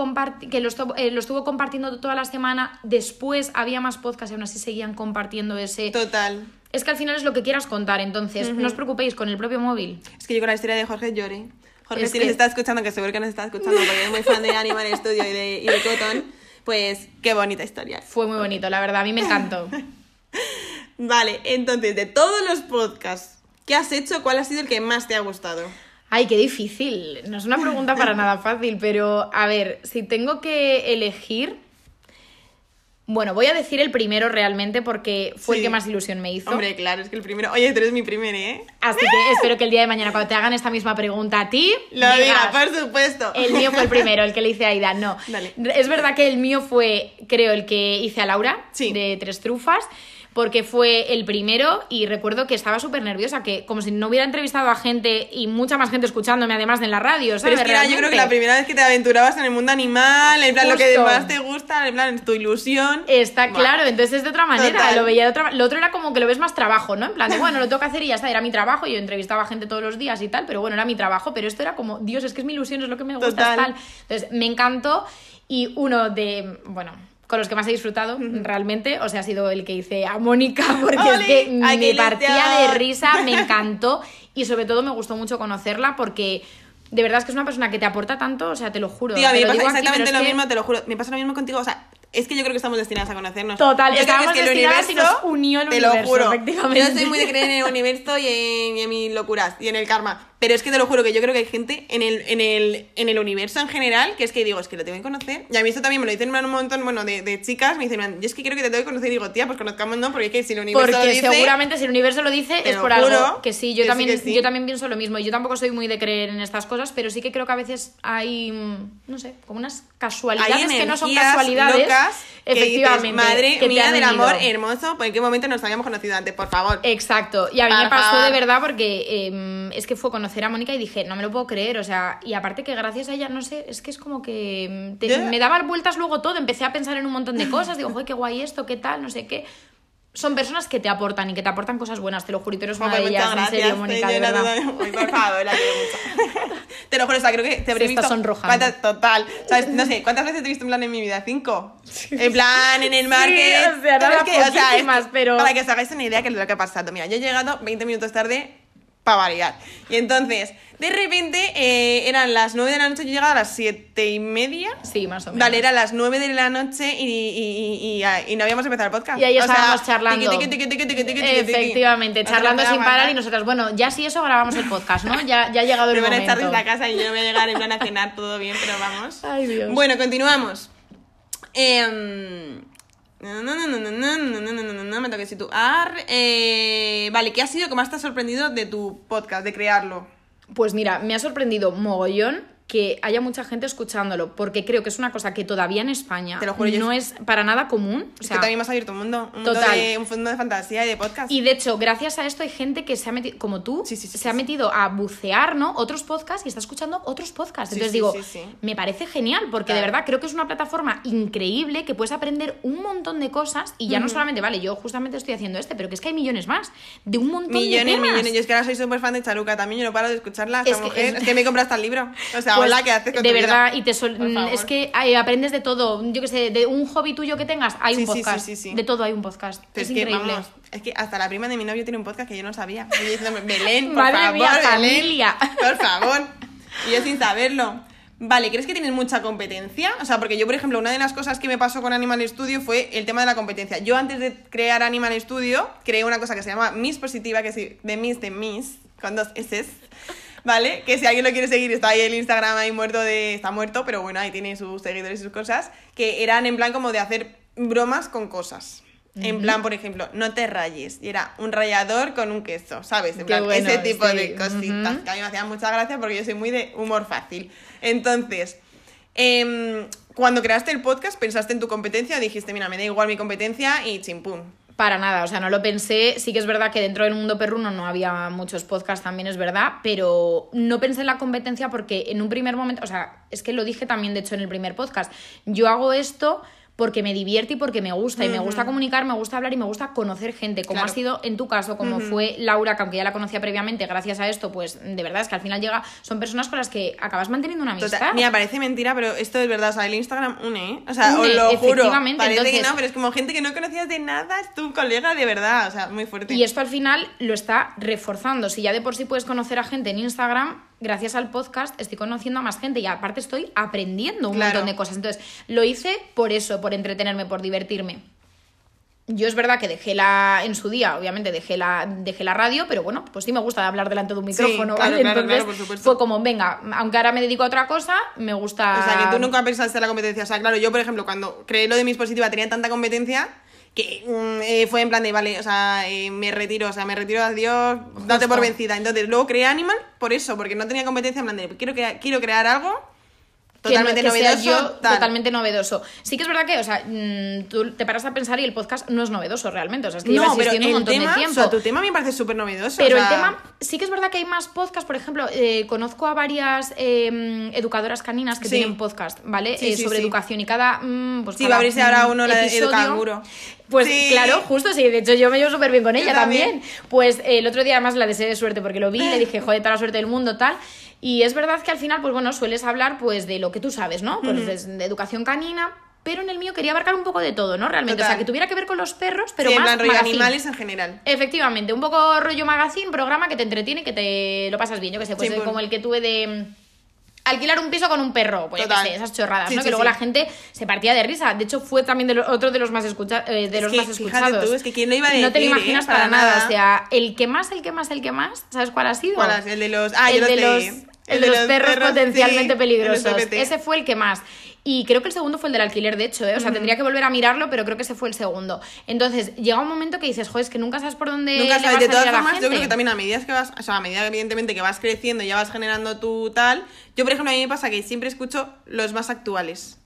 que lo, estuvo, eh, lo estuvo compartiendo toda la semana. Después había más podcasts y aún así seguían compartiendo ese. Total. Es que al final es lo que quieras contar, entonces no os preocupéis con el propio móvil. Es que yo con la historia de Jorge lloré. Jorge, Es si que- nos está escuchando, que seguro que nos está escuchando porque es muy fan de Animal Studio y de, y de Cotton, pues qué bonita historia. Fue muy bonito, la verdad, a mí me encantó. Vale, entonces, de todos los podcasts que has hecho, ¿cuál ha sido el que más te ha gustado? Ay, qué difícil. No es una pregunta para nada fácil, pero a ver, si tengo que elegir. Bueno, voy a decir el primero realmente porque fue el que más ilusión me hizo. Hombre, claro, es que el primero. Oye, tú eres mi primer, ¿eh? Así que espero que el día de mañana, cuando te hagan esta misma pregunta a ti, Lo digas, diga, por supuesto. El mío fue el primero, el que le hice a Aida. No. Dale. Es verdad que el mío fue, creo, el que hice a Laura, Sí. de Tres Trufas, porque fue el primero y recuerdo que estaba súper nerviosa, que como si no hubiera entrevistado a gente y mucha más gente escuchándome, además de en la radio, Pero ¿sabes? es que era, yo creo que la primera vez que te aventurabas en el mundo animal, en plan lo que más te gusta, en plan tu ilusión. Está claro, entonces es de otra manera, Total. lo veía de otra Lo otro era como que lo ves más trabajo, ¿no? En plan de, bueno, lo tengo que hacer y ya está, era mi trabajo, yo entrevistaba a gente todos los días y tal, pero bueno, era mi trabajo, pero esto era como, Dios, es que es mi ilusión, es lo que me gusta, Total. tal. Entonces, me encantó y uno de, bueno, con los que más he disfrutado realmente, o sea, ha sido el que hice a Mónica, porque ¡Ole! es que ¡Ay, qué me partía de risa, me encantó y sobre todo me gustó mucho conocerla porque... De verdad es que es una persona que te aporta tanto, o sea, te lo juro. Tío, a mí me pasa digo exactamente lo que- mismo, te lo juro. Me pasa lo mismo contigo, o sea, es que yo creo que estamos destinadas a conocernos. Total, yo creo que es que el y universo, nos unió el te lo juro. Yo soy muy de creer en el universo y en, y en mis locuras y en el karma. Pero es que te lo juro que yo creo que hay gente en el, en el, en el universo en general que es que digo, es que lo tengo que conocer. Y a mí esto también me lo dicen un montón, bueno, de, de chicas, me dicen, yo es que creo que te tengo que conocer. Y digo, tía, pues conozcamos, ¿no? Porque es que si el universo Porque lo dice... seguramente si el universo lo dice es por juro algo. Que sí, yo que sí, también, que sí. yo también pienso lo mismo. Yo tampoco soy muy de creer en estas cosas, pero sí que creo que a veces hay, mm, no sé, como unas casualidades que no son casualidades. locas que dices, efectivamente. madre que mía del amor hermoso, ¿por en qué momento nos habíamos conocido antes? Por favor. Exacto. Y a mí Por me pasó favor. de verdad porque eh, es que fue conocer a Mónica y dije, no me lo puedo creer. O sea, y aparte que gracias a ella, no sé, es que es como que mm, te- me daba vueltas luego todo. Empecé a pensar en un montón de cosas. Digo, joder, qué guay esto, qué tal, no sé qué. Son personas que te aportan y que te aportan cosas buenas, te lo juro. Y tú eres una de ellas, muchas en gracias. serio, Mónica, de verdad. de- Uy, por favor, la quiero mucho. te lo juro, o sea, creo que te habré Se visto. ¿cuántas- Total. ¿Sabes? No sé, ¿cuántas veces te he visto en plan en mi vida? ¿Cinco? En plan, en el market. o sea, nada, que, o sea, es pero- Para que os hagáis una idea de lo que ha pasado. Mira, yo he llegado 20 minutos tarde para variar. Y entonces, de repente, eh, eran las 9 de la noche, yo llegaba a las 7 y media. Sí, más o menos. Vale, eran las 9 de la noche y, y, y, y- no habíamos empezado el podcast. Y ahí O sea, estábamos charlando. Efectivamente, charlando sin parar y nosotras, bueno, ya si eso grabamos el podcast, ¿no? Ya, ya ha llegado el Me van a echar momento. desde la casa y yo no voy a llegar en plan a cenar, todo bien, pero vamos. Ay, Dios. Bueno, continuamos. Em, no, no, no, no, no, no, no, no, no, no, no, me toca situar. Eh, vale, ¿qué ha sido que más te ha sorprendido de tu podcast, de crearlo? Pues mira, me ha sorprendido mogollón que haya mucha gente escuchándolo, porque creo que es una cosa que todavía en España Te lo juro, yo no es- para nada común. O Es sea, que también me has abierto un mundo, un mundo, Total. de, un mundo de fantasía y de podcast. Y de hecho, gracias a esto hay gente que se ha metido, como tú, Sí, sí, sí, se ha metido a bucear, ¿no? Otros podcasts y está escuchando otros podcasts. Entonces digo, me parece genial, porque de verdad creo que es una plataforma increíble que puedes aprender un montón de cosas y ya no solamente, vale, yo justamente estoy haciendo este, pero que es que hay millones más, de un montón de Millones, temas. millones. Yo es que ahora soy súper fan de Charuca también, yo no paro de escucharla. Esta Es que mujer. es- Es... que me compras hasta el libro. O sea, Pues, ¿qué haces con de tu vida? verdad, y te favor. es que eh, aprendes de todo. Yo que sé, de un hobby tuyo que tengas, hay Sí, un podcast. sí, sí. De todo hay un podcast. Pero es, es, que, increíble. vamos, es que hasta la prima de mi novio tiene un podcast que yo no sabía. Y yo diciéndome, Belén, por Madre favor, mía, Belén, familia. por favor. Y yo sin saberlo. Vale, ¿crees que tienes mucha competencia? O sea, porque yo, por ejemplo, una de las cosas que me pasó con Animal Studio fue el tema de la competencia. Yo antes de crear Animal Studio, creé una cosa que se llama Miss Positiva, que es de Miss de Miss, con dos S. ¿Vale? Que si alguien lo quiere seguir, está ahí el Instagram ahí muerto de... Está muerto, pero bueno, ahí tiene sus seguidores y sus cosas. Que eran en plan como de hacer bromas con cosas. En plan, por ejemplo, no te rayes. Y era un rallador con un queso, ¿sabes? En Qué plan, bueno, ese tipo sí. de cositas. Que a mí me hacían mucha gracia porque yo soy muy de humor fácil. Entonces, em, cuando creaste el podcast, pensaste en tu competencia, dijiste, mira, me da igual mi competencia y chimpún. Para nada, o sea, no lo pensé. Sí que es verdad que dentro del mundo perruno no había muchos podcasts, también es verdad, pero no pensé en la competencia porque en un primer momento, o sea, es que lo dije también, de hecho, en el primer podcast. Yo hago esto porque me divierte y porque me gusta, y me gusta comunicar, me gusta hablar y me gusta conocer gente, como Claro. ha sido en tu caso, como fue Laura, que aunque ya la conocía previamente, gracias a esto, pues de verdad es que al final llega, son personas con las que acabas manteniendo una amistad. Total, mira, parece mentira, pero esto es verdad. O sea, el Instagram une, ¿eh? O sea, Une, os lo juro. efectivamente, Parece que entonces- no, pero es como gente que no conocías de nada, es tu colega de verdad. O sea, muy fuerte. Y esto al final lo está reforzando. Si ya de por sí puedes conocer a gente en Instagram, gracias al podcast estoy conociendo a más gente y aparte estoy aprendiendo un Claro. montón de cosas. Entonces, lo hice por eso, por entretenerme, por divertirme. Yo es verdad que dejé la, en su día, obviamente dejé la, dejé la radio, pero bueno, pues sí me gusta hablar delante de un Sí, micrófono, claro, ¿vale? claro, Entonces claro, por supuesto. fue como, venga, aunque ahora me dedico a otra cosa, me gusta... O sea, que tú nunca pensaste en la competencia. O sea, claro, yo, por ejemplo, cuando creé lo de mis positiva tenía tanta competencia que mm, eh, fue en plan de, vale, o sea, eh, me retiro, o sea, me retiro, adiós, date por vencida. Entonces, luego creé Animal por eso, porque no tenía competencia, en plan de, quiero, crea- quiero crear algo que no- totalmente sea novedoso. yo totalmente novedoso. Sí que es verdad que, o sea, mm, tú te paras a pensar y el podcast no es novedoso realmente, o sea, es que lleva No, pero existiendo el un montón tema, de tiempo. o sea, tu tema me parece súper novedoso. Pero o el sea, tema, sí que es verdad que hay más podcasts, por ejemplo, eh, conozco a varias eh, educadoras caninas que Sí. tienen podcast, ¿vale? Sí, Eh, sí, sobre sí. educación y cada... mm, pues Sí, cada, va a abrirse ahora uno, la de episodio-. Pues Sí. claro, justo sí, de hecho yo me llevo súper bien con ella también. también. Pues eh, el otro día además la deseé de suerte porque lo vi, le dije, joder, toda la suerte del mundo, tal. Y es verdad que al final, pues bueno, sueles hablar pues de lo que tú sabes, ¿no? Pues de, de educación canina, pero en el mío quería abarcar un poco de todo, ¿no? Realmente, o sea, que tuviera que ver con los perros, pero sí, en más plan rollo animales en general. Efectivamente, un poco rollo magazine, programa que te entretiene que te lo pasas bien. Yo que sé, pues Sí, pues. como el que tuve de alquilar un piso con un perro, pues yo Total. qué sé, esas chorradas, Sí, ¿no? sí, que luego sí. la gente se partía de risa. De hecho, fue también de lo- otro de los más escucha- eh, de Es los que, más escuchados. tú, es que quién lo iba a No te lo decir, imaginas eh, para, nada. nada. O sea, el que más, el que más, el que más, ¿sabes cuál ha sido? ¿Cuál es? El de los. Ah, el yo de los, el de los perros, potencialmente peligrosos. Ese fue el que más. Y creo que el segundo fue el del alquiler, de hecho, ¿eh? O sea, tendría que volver a mirarlo, pero creo que ese fue el segundo. Entonces, llega un momento que dices, joder, es que nunca sabes por dónde Nunca sabes, de a todas formas, yo creo que también a medida que vas, o sea, a medida evidentemente que vas creciendo y ya vas generando tu tal, yo por ejemplo a mí me pasa que siempre escucho los más actuales.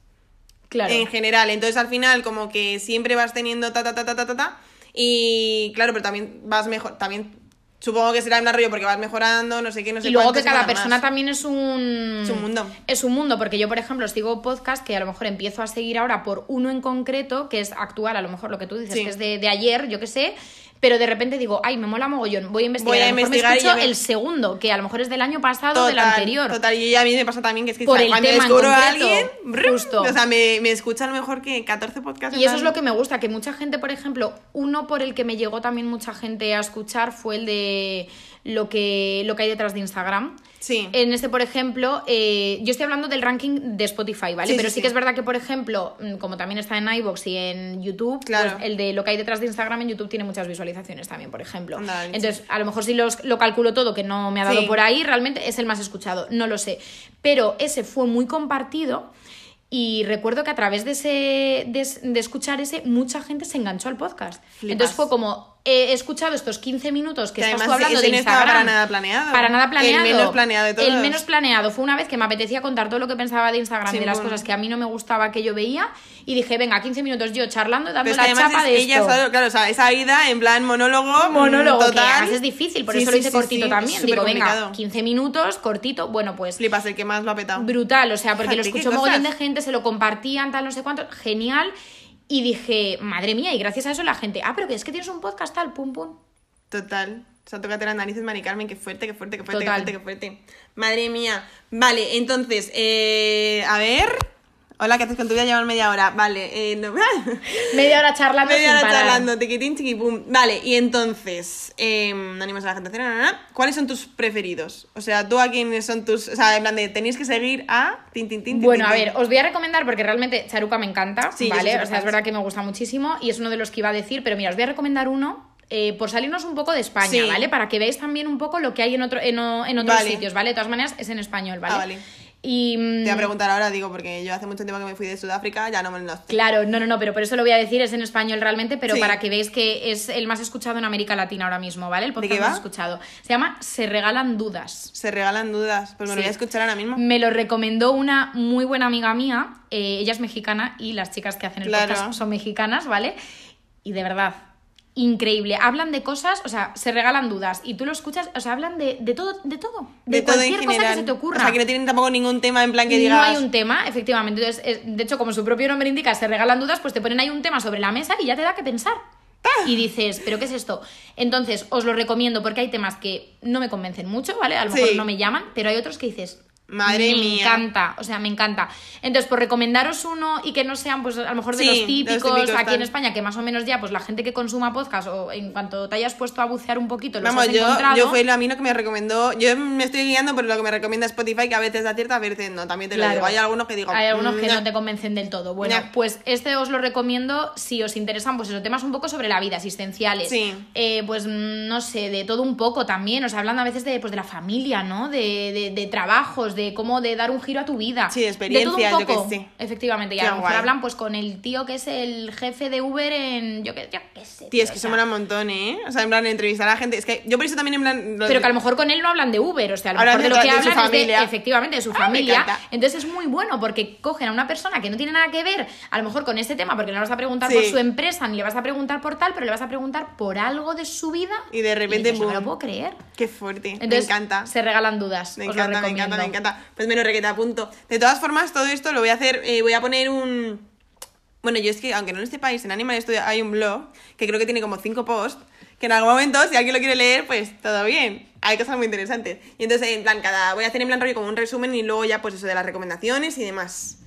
Claro. En general, entonces al final como que siempre vas teniendo ta ta ta ta ta ta, ta y claro, pero también vas mejor, también supongo que será un rollo porque vas mejorando, no sé qué, no sé y luego que cada persona más. también es un... Es un mundo. Es un mundo, porque yo, por ejemplo, sigo podcast que a lo mejor empiezo a seguir ahora por uno en concreto, que es actual, a lo mejor lo que tú dices, Sí. que es de, de ayer, yo qué sé, pero de repente digo, ay, me mola mogollón, voy a investigar. Voy a lo mejor investigar me escucho me- el segundo, que a lo mejor es del año pasado o Total, del anterior. Total, y a mí me pasa también que es que Por el cuando tema a alguien, brum, justo. o sea, me, me escuchan mejor que 14 podcasts. Y eso es lo que me gusta, que mucha gente, por ejemplo, uno por el que me llegó también mucha gente a escuchar fue el de lo que, lo que hay detrás de Instagram. Sí. En este, por ejemplo, eh, yo estoy hablando del ranking de Spotify, ¿vale? Sí, Pero sí, que es verdad que, por ejemplo, mm, como también está en iVoox y en YouTube, Claro. pues el de lo que hay detrás de Instagram en YouTube tiene muchas visualizaciones también, por ejemplo. Entonces, a lo mejor si los- lo calculo todo, que no me ha dado por ahí, realmente es el más escuchado, no lo sé. Pero ese fue muy compartido. Y recuerdo que a través de ese de, de escuchar ese, mucha gente se enganchó al podcast. Flipas. Entonces fue como, he escuchado estos 15 minutos que, Que estás tú hablando de no Instagram. para nada planeado. Para nada El planeado. menos planeado de todos. El menos planeado. Fue una vez que me apetecía contar todo lo que pensaba de Instagram, de las cosas que a mí no me gustaba que yo veía. Y dije, venga, 15 minutos yo charlando, dando Pero es que la chapa es- de ella esto. estado- claro, o sea, esa ida en plan monólogo. mm, monólogo, que total. además es difícil, por Sí, eso sí, lo hice cortito también. Digo, venga, supercomplicado. 15 minutos, cortito, bueno, pues Flipas, el que más lo ha petado. brutal, o sea, porque lo Fíjate, qué escuchó mogollón de gente, se lo compartían, tal, no sé cuánto, genial. Y dije, madre mía, y gracias a eso la gente, ah, pero que es que tienes un podcast tal, pum, pum. Total. O sea, tócate las narices, Mari Carmen, qué fuerte, qué fuerte, qué fuerte, qué Total. fuerte, qué fuerte. Madre mía. Vale, entonces, eh, a ver. Hola, ¿qué haces con tu vida? Llevan media hora. Vale, eh, no. Media hora charlando media sin hora parar. charlando, tiquitín, chiquipum. Vale, y entonces, eh, no animas a la gente a hacer. ¿Cuáles son tus preferidos? O sea, tú a quiénes son tus. O sea, en plan de tenéis que seguir a. Tin, tin, tin, Bueno, tin, a ver, os voy a recomendar porque realmente Charuca me encanta, Sí, ¿vale? O sea, es verdad que me gusta muchísimo y es uno de los que iba a decir, pero mira, os voy a recomendar uno eh, por salirnos un poco de España, Sí. ¿vale? Para que veáis también un poco lo que hay en, otro, en, en otros Vale. sitios, ¿vale? De todas maneras, es en español, ¿vale? Ah, vale. Y, mm, Te voy a preguntar ahora, digo, porque yo hace mucho tiempo que me fui de Sudáfrica, ya no me lo sé. Claro, no, no, no, pero por eso lo voy a decir, es en español realmente, pero Sí. para que veáis que es el más escuchado en América Latina ahora mismo, ¿vale? El podcast qué más escuchado. Se llama Se regalan dudas. Se regalan dudas. Pues me lo voy a escuchar ahora mismo. Me lo recomendó una muy buena amiga mía. eh, ella es mexicana y las chicas que hacen el Claro. podcast son mexicanas, ¿vale? Y de verdad, increíble. Hablan de cosas, o sea, se regalan dudas y tú lo escuchas, o sea, hablan de, de todo, de todo. De, todo en cualquier cosa que se te ocurra. O sea, que no tienen tampoco ningún tema en plan que digas. No hay un tema, efectivamente. Entonces, es- de hecho, como su propio nombre indica, se regalan dudas, pues te ponen ahí un tema sobre la mesa y ya te da que pensar. ¡Ah! Y dices, ¿pero qué es esto? Entonces, os lo recomiendo porque hay temas que no me convencen mucho, ¿vale? A lo mejor Sí. no me llaman, pero hay otros que dices, Madre me mía. encanta, o sea, me encanta. Entonces, por recomendaros uno y que no sean, pues, a lo mejor de Sí, los típicos, aquí tal. en España, que más o menos ya, pues la gente que consuma podcast o en cuanto te hayas puesto a bucear un poquito, los Vamos, has yo, encontrado. yo fue lo- a mí lo que me recomendó. Yo me estoy guiando por lo que me recomienda Spotify, que a veces acierta, a veces no. También te lo Claro. digo. Hay algunos que digo. Hay algunos que mm, no te convencen del todo. Bueno, No. pues este os lo recomiendo si os interesan, pues esos temas un poco sobre la vida, existenciales. Sí. Eh, pues mm, no sé, de todo un poco también. O sea, hablando a veces de, pues, de la familia, ¿no? De, de, de trabajos, de cómo de dar un giro a tu vida. Sí, de experiencias, todo yo un poco. sé. Efectivamente. Y Qué a lo mejor guay. hablan pues con el tío que es el jefe de Uber en. Yo qué, yo qué sé. Tío, es que o se mola un montón, ¿eh? O sea, en plan, entrevistar a la gente. Es que yo por eso también, en plan. Pero que a lo mejor con él no hablan de Uber, o sea, a lo mejor de de lo que de su hablan es de, efectivamente, de su Ah, familia. Entonces es muy bueno porque cogen a una persona que no tiene nada que ver, a lo mejor con este tema, porque no le vas a preguntar Sí. por su empresa, ni le vas a preguntar por tal, pero le vas a preguntar por algo de su vida. Y de repente, dices, no me lo puedo creer. Qué fuerte. Entonces, me encanta. se regalan dudas. Me encanta, me encanta, me encanta. Pues menos requete a punto. De todas formas, todo esto lo voy a hacer. eh, voy a poner un. Bueno, yo es que, aunque no en este país, en Animal Studio hay un blog que creo que tiene como cinco posts. Que en algún momento, si alguien lo quiere leer, pues todo bien. Hay cosas muy interesantes. Y entonces, en plan, cada. Voy a hacer en plan rollo como un resumen y luego ya, pues eso de las recomendaciones y demás.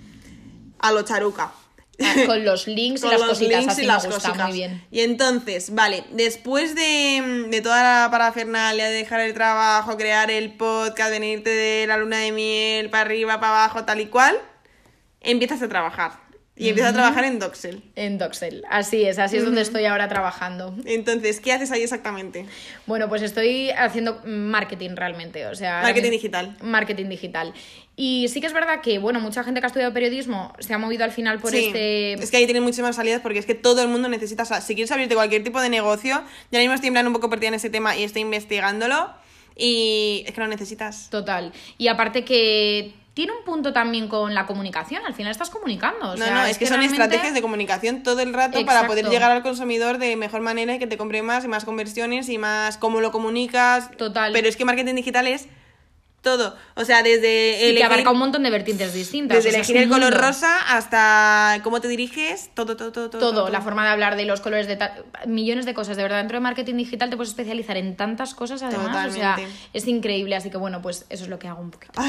A lo charuca. Ah, Con los links y Con las los cositas, links así y me las gusta cositas. muy bien. Y entonces, vale, después de, de toda la parafernalia, de dejar el trabajo, crear el podcast, venirte de la luna de miel para arriba, para abajo, tal y cual, empiezas a trabajar. Y empiezas a trabajar en Doxel. En Doxel, así es, así es donde estoy ahora trabajando. Entonces, ¿qué haces ahí exactamente? Bueno, pues estoy haciendo marketing realmente, o sea... Marketing digital. Marketing digital. Y sí que es verdad que, bueno, mucha gente que ha estudiado periodismo se ha movido al final por Sí, este... Es que ahí tienen muchísimas salidas porque es que todo el mundo necesita. o sea, si quieres abrirte cualquier tipo de negocio, ahora mismo estoy en plan un poco perdida en ese tema y estoy investigándolo. Y es que lo necesitas. Total. Y aparte que tiene un punto también con la comunicación, al final estás comunicando. o No, sea, no, es, que, son realmente- estrategias de comunicación todo el rato para poder Exacto. llegar al consumidor de mejor manera y que te compre más y más conversiones y más cómo lo comunicas. Total. Pero es que marketing digital es todo. O sea, desde Y que abarca un montón de vertientes distintas. desde o sea, elegir el color mundo. rosa hasta cómo te diriges, todo, todo, todo. Todo, Todo, la forma de hablar de los colores de millones de cosas, de verdad. Dentro de marketing digital te puedes especializar en tantas cosas además, o sea, es increíble, así que bueno, pues eso es lo que hago un poquito.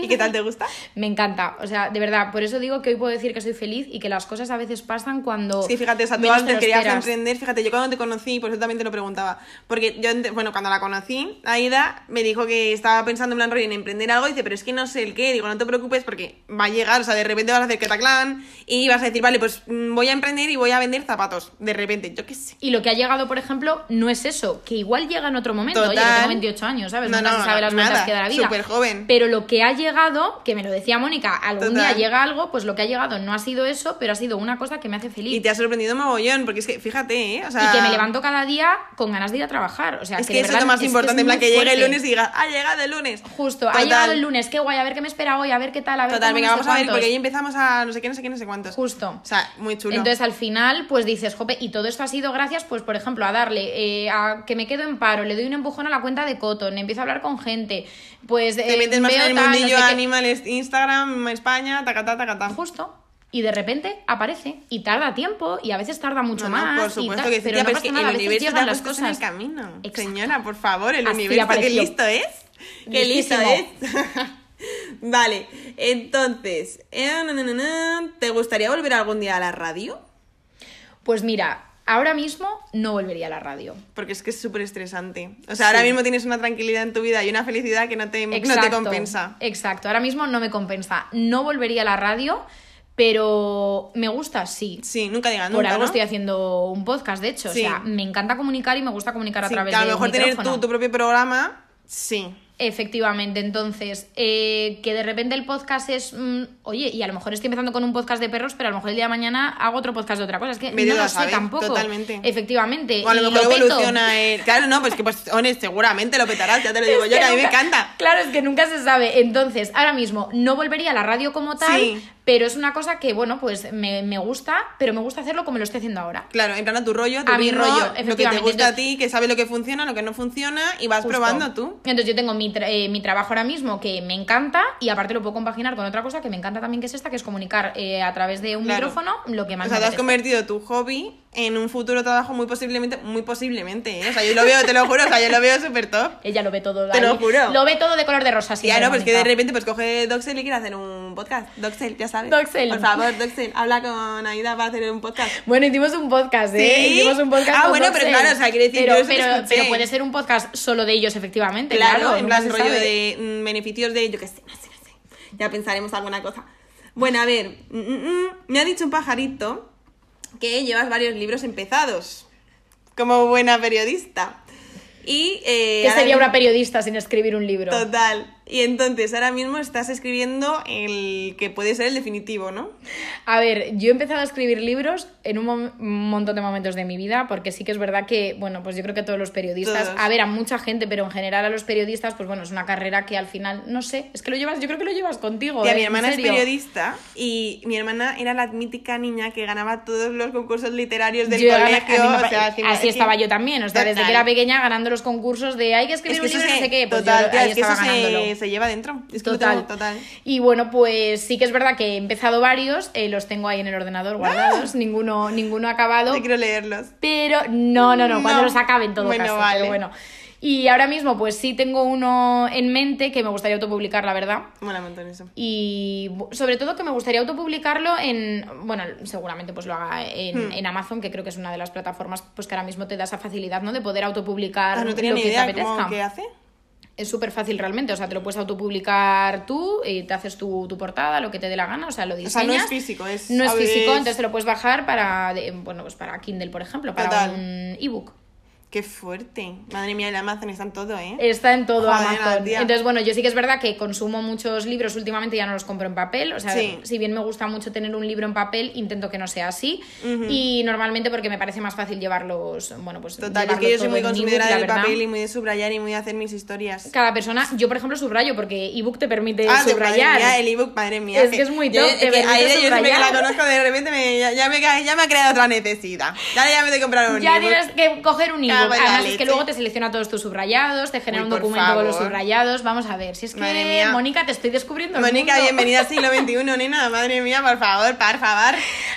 ¿Y qué tal te gusta? Me encanta, o sea, de verdad, por eso digo que hoy puedo decir que soy feliz y que las cosas a veces pasan cuando que fíjate, o sea, tú antes querías emprender, fíjate, yo cuando te conocí, por eso también te lo preguntaba, porque yo, bueno, cuando la conocí, Aida me dijo que estaba pensando en plan rollo en emprender algo, y dice, pero es que no sé el qué, digo, no te preocupes porque va a llegar, o sea, de repente vas a hacer Ketaclan y vas a decir, vale, pues mm, voy a emprender y voy a vender zapatos, de repente, yo qué sé. Y lo que ha llegado, por ejemplo, no es eso, que igual llega en otro momento. Oye, que Total. tengo 28 años, ¿sabes? No, Nunca no, se sabe las nada, que da la vida. súper joven. Pero lo que ha llegado, que me lo decía Mónica, algún Total. día llega algo, pues lo que ha llegado no ha sido eso, pero ha sido una cosa que me hace feliz. Y te ha sorprendido mogollón, porque es que, fíjate, ¿eh? O sea, y que me levanto cada día con ganas de ir a trabajar. O sea, Es que, es lo más importante, en plan, que llegue el lunes y diga, ha llegado el lunes. Justo, ha llegado el lunes, qué guay, a ver qué me espera hoy, a ver qué tal, a ver Total, cómo venga, no vamos a ver, porque ahí empezamos a no sé qué, no sé qué, no sé cuántos. Justo. O sea, muy chulo. Entonces al final, pues dices, jope, y todo esto ha sido gracias, pues por ejemplo, a darle, eh, a que me quedo en paro, le doy un empujón a la cuenta de Cotton, empiezo a hablar con gente, pues te eh, metes más en el tal, no mundillo qué. animales, Instagram, España, tacatá, tacatá. Justo. Y de repente aparece y tarda tiempo y a veces tarda mucho No, no, más. por supuesto que sí, pero tía, no pero es pasa que nada, a el veces universo te ha las puesto en el cosas. camino. Exacto. Señora, por favor, el Así universo, qué apareció. listo es. Qué listo es. vale, entonces, eh, ¿te gustaría volver algún día a la radio? Pues mira, ahora mismo no volvería a la radio. Porque es que es súper estresante. O sea, ahora mismo tienes una tranquilidad en tu vida y una felicidad que no te, no te Exacto, compensa. Exacto, ahora mismo no me compensa. No volvería a la radio, pero me gusta, sí. Sí, nunca digas Por nunca, algo ¿no? estoy haciendo un podcast, de hecho. Sí. O sea, me encanta comunicar y me gusta comunicar a Sí, través que a de lo mejor tener tú tu propio programa, sí. Efectivamente, entonces, eh, que de repente el podcast es, mm, oye, y a lo mejor estoy empezando con un podcast de perros, pero a lo mejor el día de mañana hago otro podcast de otra cosa. Es que no lo sé tampoco. totalmente. Efectivamente. O a lo mejor peto. evoluciona el... Claro, no, pues que pues, honest, seguramente lo petarás, ya te lo digo Es yo, que a mí me nunca- encanta. Claro, es que nunca se sabe. Entonces, ahora mismo no volvería a la radio como tal, Sí. Pero es una cosa que, bueno, pues me, me gusta, pero me gusta hacerlo como lo estoy haciendo ahora. Claro, en plan a tu rollo, a tu mi ritmo, rollo, lo que te gusta a ti, que sabes lo que funciona, lo que no funciona y vas Justo. probando tú. Entonces yo tengo mi, tra- eh, mi trabajo ahora mismo que me encanta y aparte lo puedo compaginar con otra cosa que me encanta también que es esta, que es comunicar eh, a través de un Claro. micrófono lo que más O sea, me te has convertido tu hobby en un futuro trabajo muy posiblemente, muy posiblemente, ¿eh? O sea, yo lo veo, te lo juro, o sea, yo lo veo súper top. Ella lo ve todo. Te lo juro. Lo ve todo de color de rosa. Ya siempre, no, pues que de repente pues coge Doxel y quiere hacer un podcast. Doxel, ya Doxel. Por favor, Doxel, habla con Aida para hacer un podcast. Bueno, hicimos un podcast, ¿eh? ¿Sí? Hicimos un podcast Ah, bueno, pero claro, o sea, quiere decir, pero, yo pero, puede ser un podcast solo de ellos, efectivamente. Claro, Claro, en plan rollo sabe. de mm, beneficios de, yo qué sé, no sé, no sé. Ya pensaremos alguna cosa. Bueno, a ver, mm, mm, me ha dicho un pajarito que llevas varios libros empezados, como buena periodista. Y... Eh, ahora sería una periodista sin escribir un libro. Total. Y entonces ahora mismo estás escribiendo el que puede ser el definitivo, ¿no? A ver, yo he empezado a escribir libros en un, montón de momentos de mi vida, porque sí que es verdad que, bueno, pues yo creo que todos los periodistas, Todos. a ver, a mucha gente, pero en general a los periodistas, pues bueno, es una carrera que al final, no sé, es que lo llevas, yo creo que lo llevas contigo. Tía, ¿eh? mi ¿En hermana es periodista y mi hermana era la mítica niña que ganaba todos los concursos literarios del Yo, a- a colegio. me o sea, así estaba yo también, o sea, desde que era pequeña ganando los concursos de hay que Es escribir que un libro, no sé qué, pues total, yo tía, ahí es que eso estaba ganándolo. se, se lleva dentro. Es que lo Total. tengo total. Y bueno, pues sí que es verdad que he empezado varios, eh, los tengo ahí en el ordenador guardados, ninguno, ninguno acabado. Yo quiero leerlos. Pero no, no, no, cuando No. los acabe en todo Bueno, caso. vale. Pero bueno. Y ahora mismo, pues sí tengo uno en mente que me gustaría autopublicar, la verdad. Mola montón eso. Y sobre todo que me gustaría autopublicarlo en, bueno, seguramente pues lo haga en, Hmm. en Amazon, que creo que es una de las plataformas pues que ahora mismo te da esa facilidad, ¿no? De poder autopublicar Ah, no tenía lo ni que idea te apetezca. cómo que hace. Es súper fácil realmente, o sea, te lo puedes autopublicar tú y te haces tu, tu portada, lo que te dé la gana, o sea, lo O diseñas. sea, no es físico, es... No es físico, entonces te lo puedes bajar para, de- bueno, pues para Kindle, por ejemplo, para Total. un ebook. Qué fuerte. Madre mía, el Amazon está en todo, ¿eh? Está en todo Joder, Amazon. Entonces, bueno, yo sí que es verdad que consumo muchos libros, últimamente ya no los compro en papel. O sea, Sí. si bien me gusta mucho tener un libro en papel, intento que no sea así. Y normalmente porque me parece más fácil llevarlos, bueno, pues. Total, es que yo soy muy consumidora del verdad. papel y muy de subrayar y muy de hacer mis historias. Cada persona, yo por ejemplo subrayo porque ebook te permite Ah, subrayar. madre mía, el ebook, madre mía. Es que es muy yo- top, es que yo siempre que la conozco, de repente me, ya, ya me, ca- ya me ha creado otra necesidad. Ya, ya me he de comprar un ya tienes que coger un ebook. Es que luego te selecciona todos tus subrayados, te genera Uy, un documento con los subrayados. Vamos a ver, si es que, mía. Mónica, te estoy descubriendo. Mónica, bienvenida al siglo XXI, nena. Madre mía, por favor, por favor.